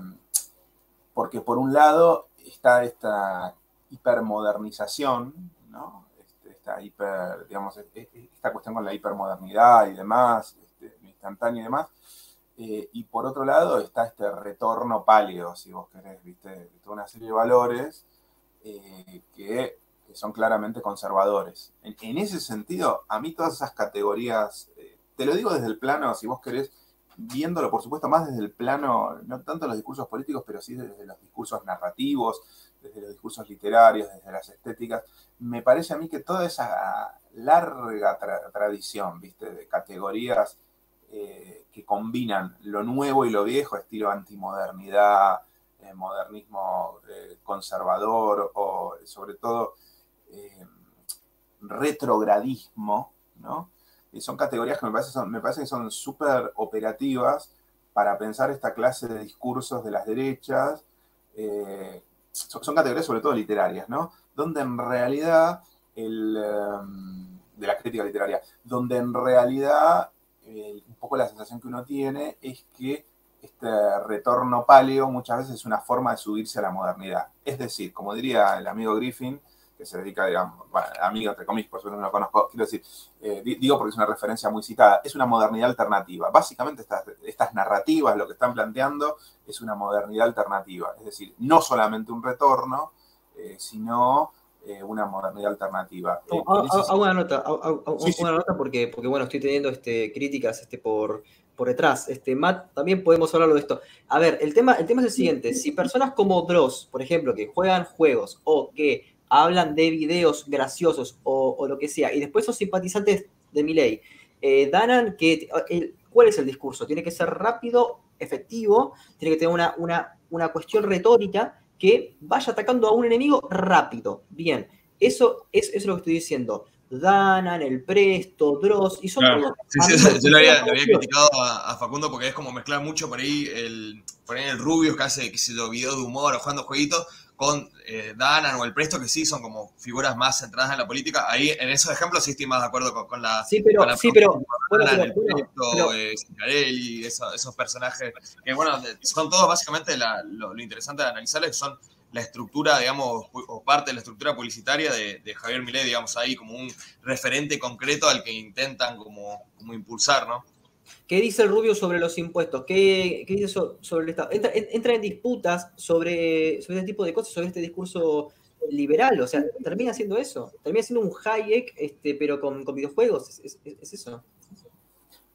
porque por un lado está esta hipermodernización, ¿no? E, e, esta cuestión con la hipermodernidad y demás, este, instantáneo y demás. Eh, y por otro lado está este retorno pálido, si vos querés, ¿viste? Toda una serie de valores eh, que, son claramente conservadores. En, ese sentido, a mí todas esas categorías, eh, te lo digo desde el plano, si vos querés, viéndolo, por supuesto, más desde el plano, no tanto los discursos políticos, pero sí desde los discursos narrativos, desde los discursos literarios, desde las estéticas, me parece a mí que toda esa larga tradición, ¿viste? De categorías eh, que combinan lo nuevo y lo viejo, estilo antimodernidad, eh, modernismo eh, conservador o sobre todo retrogradismo, ¿no? Y son categorías que me parece, me parece que son súper operativas para pensar esta clase de discursos de las derechas. Son, categorías sobre todo literarias, ¿no? Donde en realidad, el, de la crítica literaria, donde en realidad un poco la sensación que uno tiene es que este retorno paleo muchas veces es una forma de subirse a la modernidad. Es decir, como diría el amigo Griffin, que se dedica, digamos, bueno, amigo entre comillas, por supuesto no lo conozco, quiero decir, eh, digo porque es una referencia muy citada, es una modernidad alternativa. Básicamente estas, estas narrativas, lo que están planteando, es una modernidad alternativa. Es decir, no solamente un retorno, eh, sino eh, una modernidad alternativa. Eh, hago una nota, una nota porque, porque bueno, estoy teniendo este, críticas este, por, por detrás. Este, Matt, también podemos hablarlo de esto. A ver, el tema, el tema es el siguiente. Si personas como Dross, por ejemplo, que juegan juegos o que hablan de videos graciosos o, lo que sea, y después son simpatizantes de mi ley, eh, danan que... ¿Cuál es el discurso? Tiene que ser rápido, efectivo, tiene que tener una, una, una cuestión retórica que vaya atacando a un enemigo rápido. Bien, eso es, eso es lo que estoy diciendo. Danan, el Presto, Dross, y son todos. Sí, sí, yo lo había, criticado a, Facundo porque es como mezclar mucho por ahí el, por ahí el Rubio que hace que se lo video de humor o jugando jueguitos con eh, Danan o el Presto, que sí son como figuras más centradas en la política. Ahí en esos ejemplos sí estoy más de acuerdo con, la. Sí, pero. sí, pero, el Presto, eh, esos, personajes que, bueno, son todos básicamente lo, interesante de analizarles son la estructura, digamos, o parte de la estructura publicitaria de, Javier Milei, digamos, ahí como un referente concreto al que intentan como, como impulsar, ¿no? ¿Qué dice Rubio sobre los impuestos? ¿Qué, dice sobre el Estado? Entra, en disputas sobre, sobre este tipo de cosas, sobre este discurso liberal, o sea, termina siendo eso, termina siendo un Hayek, este, pero con, videojuegos, es, eso.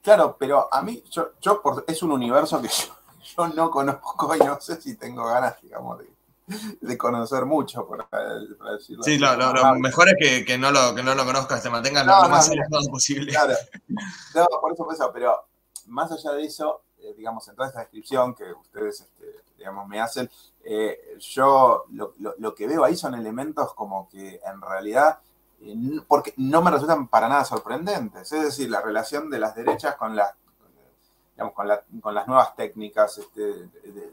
Claro, pero a mí, yo, es un universo que yo, no conozco y no sé si tengo ganas, digamos, de, conocer mucho, por, decirlo. Sí, lo, lo, mejor es que, no lo, que no lo conozcas, te mantengas lo más alejado posible. Claro, no, por eso, por eso, pero más allá de eso, eh, digamos, en toda esta descripción que ustedes, este, digamos, me hacen, eh, yo lo, que veo ahí son elementos como que en realidad, eh, porque no me resultan para nada sorprendentes. Es decir, la relación de las derechas con las, digamos, con, las nuevas técnicas este,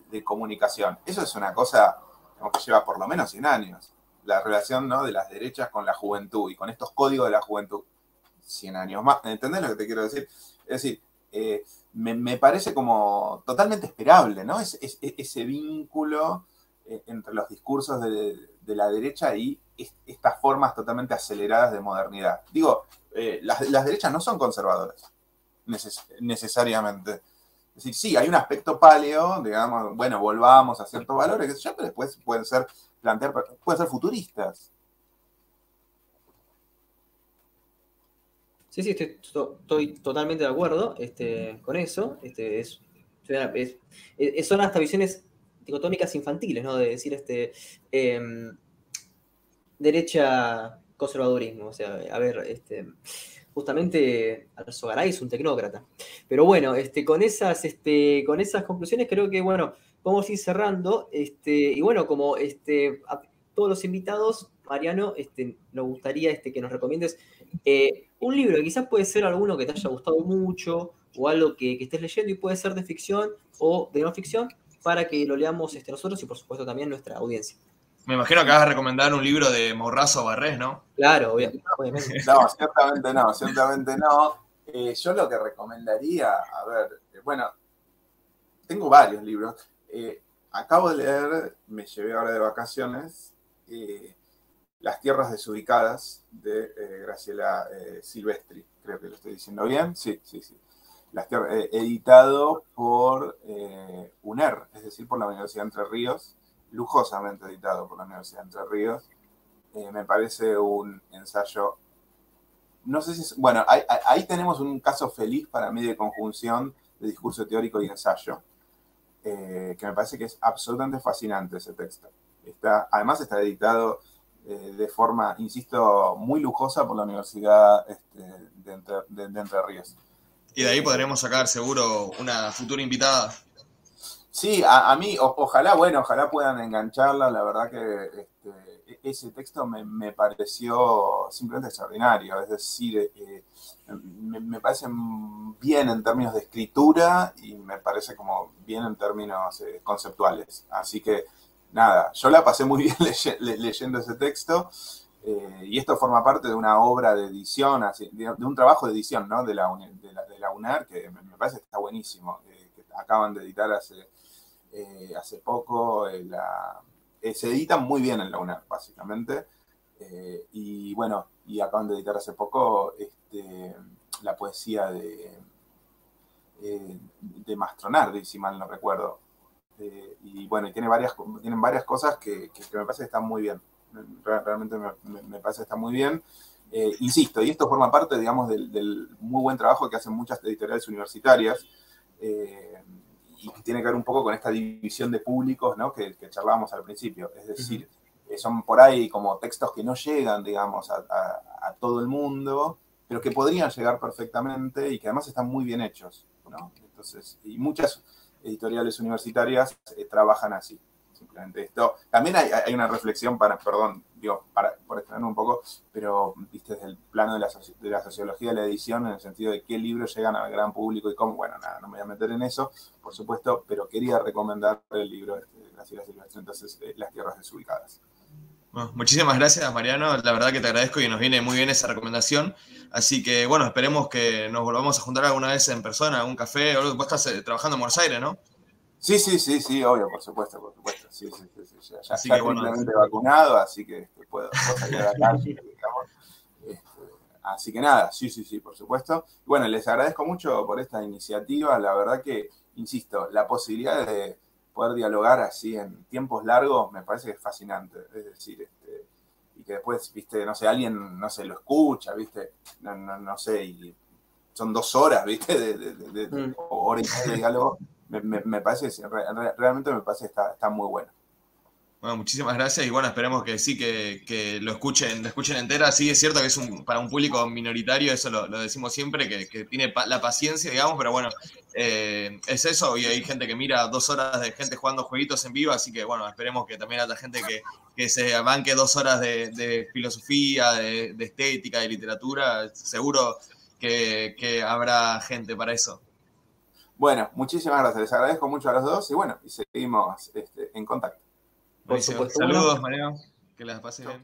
de, comunicación. Eso es una cosa que lleva por lo menos 100 años. La relación de las derechas con la juventud y con estos códigos de la juventud. 100 años más. ¿Entendés lo que te quiero decir? Es decir, eh, me, parece como totalmente esperable, ¿no? Es, ese vínculo eh, entre los discursos de, la derecha y estas formas totalmente aceleradas de modernidad. Digo, eh, las, derechas no son conservadoras, necesariamente. Es decir, sí, hay un aspecto paleo, digamos, bueno, volvamos a ciertos valores, que pero después pueden ser plantear, pueden ser futuristas. Sí, sí, estoy, totalmente de acuerdo este, con eso. Este, es, son hasta visiones dicotómicas infantiles, ¿no? De decir, este, em, derecha conservadurismo. O sea, a ver, este, justamente Alzogaray es un tecnócrata. Pero bueno, este, con, esas, este, con esas conclusiones creo que, bueno, vamos a ir cerrando. Este, y bueno, como este, a todos los invitados, Mariano, este, nos gustaría este, que nos recomiendes eh, un libro, quizás puede ser alguno que te haya gustado mucho o algo que, estés leyendo y puede ser de ficción o de no ficción para que lo leamos este, nosotros y por supuesto también nuestra audiencia. Me imagino que vas a recomendar un libro de Morrazo Barrés, ¿no? Claro, obviamente. No, ciertamente no, ciertamente no. Eh, yo lo que recomendaría, a ver, eh, bueno, tengo varios libros. acabo de leer, me llevé ahora de vacaciones, las tierras desubicadas de eh, Graciela eh, Silvestri, creo que lo estoy diciendo bien, sí, sí, sí. Las editado por UNER, es decir, por la Universidad de Entre Ríos, lujosamente editado por la Universidad de Entre Ríos. me parece un ensayo, no sé si es, bueno, ahí tenemos un caso feliz para mí de conjunción de discurso teórico y ensayo eh, que me parece que es absolutamente fascinante ese texto. Está, además está editado eh, de forma, insisto, muy lujosa por la Universidad este, de, Entre, Ríos. Y de ahí podremos sacar seguro una futura invitada. Sí, a, mí, ojalá, bueno, ojalá puedan engancharla. La verdad que este, e, ese texto me, pareció simplemente extraordinario. Es decir, eh, me, parece bien en términos de escritura y me parece como bien en términos eh, conceptuales. Así que nada, yo la pasé muy bien leyendo ese texto eh, y esto forma parte de una obra de edición, de, un trabajo de edición ¿no? de, la, de, la, UNER que me, parece que está buenísimo, eh, que acaban de editar hace, hace poco. se editan muy bien en la UNER, básicamente. y bueno, y acaban de editar hace poco este, la poesía de, eh, de Mastronardi, si mal no recuerdo. Eh, y bueno, y tiene varias, tienen varias cosas que, me parece que están muy bien. Realmente me, parece que están muy bien. Eh, insisto, y esto forma parte, digamos, del, muy buen trabajo que hacen muchas editoriales universitarias y tiene que ver un poco con esta división de públicos ¿no? que, charlábamos al principio. Es decir, son por ahí como textos que no llegan, digamos, a todo el mundo, pero que podrían llegar perfectamente y que además están muy bien hechos. Entonces, y muchas editoriales universitarias eh, trabajan así. Simplemente esto. También hay, una reflexión para, perdón, digo, para, por extender un poco, pero viste desde el plano de la, de la, sociología de la edición, en el sentido de qué libros llegan al gran público y cómo, bueno, nada, no me voy a meter en eso, por supuesto, pero quería recomendar el libro este, de Silvestre, entonces, eh, Las Tierras Desubicadas muchísimas gracias, Mariano. La verdad que te agradezco y nos viene muy bien esa recomendación. Así que, bueno, esperemos que nos volvamos a juntar alguna vez en persona, un café. Vos estás eh, trabajando en Buenos Aires, ¿no? Sí, sí, sí, sí, obvio, por supuesto, por supuesto. Sí, sí, sí, Ya, así que, bueno, vacunado, así que este, puedo, salir a la calle, este, así que nada, sí, sí, sí, por supuesto. Bueno, les agradezco mucho por esta iniciativa. La verdad que, insisto, la posibilidad de poder dialogar así en tiempos largos me parece que es fascinante. Es decir, este, y que después, viste, no sé, alguien, no sé, lo escucha, viste, no, no, sé, y son dos horas, viste, de, de, mm. hora y media de diálogo. Me, me, parece, realmente me parece que está, está muy bueno. Bueno, muchísimas gracias y bueno, esperemos que sí, que, lo escuchen, lo escuchen entera. Sí, es cierto que es un, para un público minoritario, eso lo, decimos siempre, que, tiene la paciencia, digamos, pero bueno, eh, es eso y hay gente que mira dos horas de gente jugando jueguitos en vivo, así que bueno, esperemos que también haya gente que, se banque dos horas de, filosofía, de, estética, de literatura, seguro que, habrá gente para eso. Bueno, muchísimas gracias, les agradezco mucho a los dos y bueno, y seguimos este, en contacto. Por supuesto. Saludos, Mario. Que las pasen bien.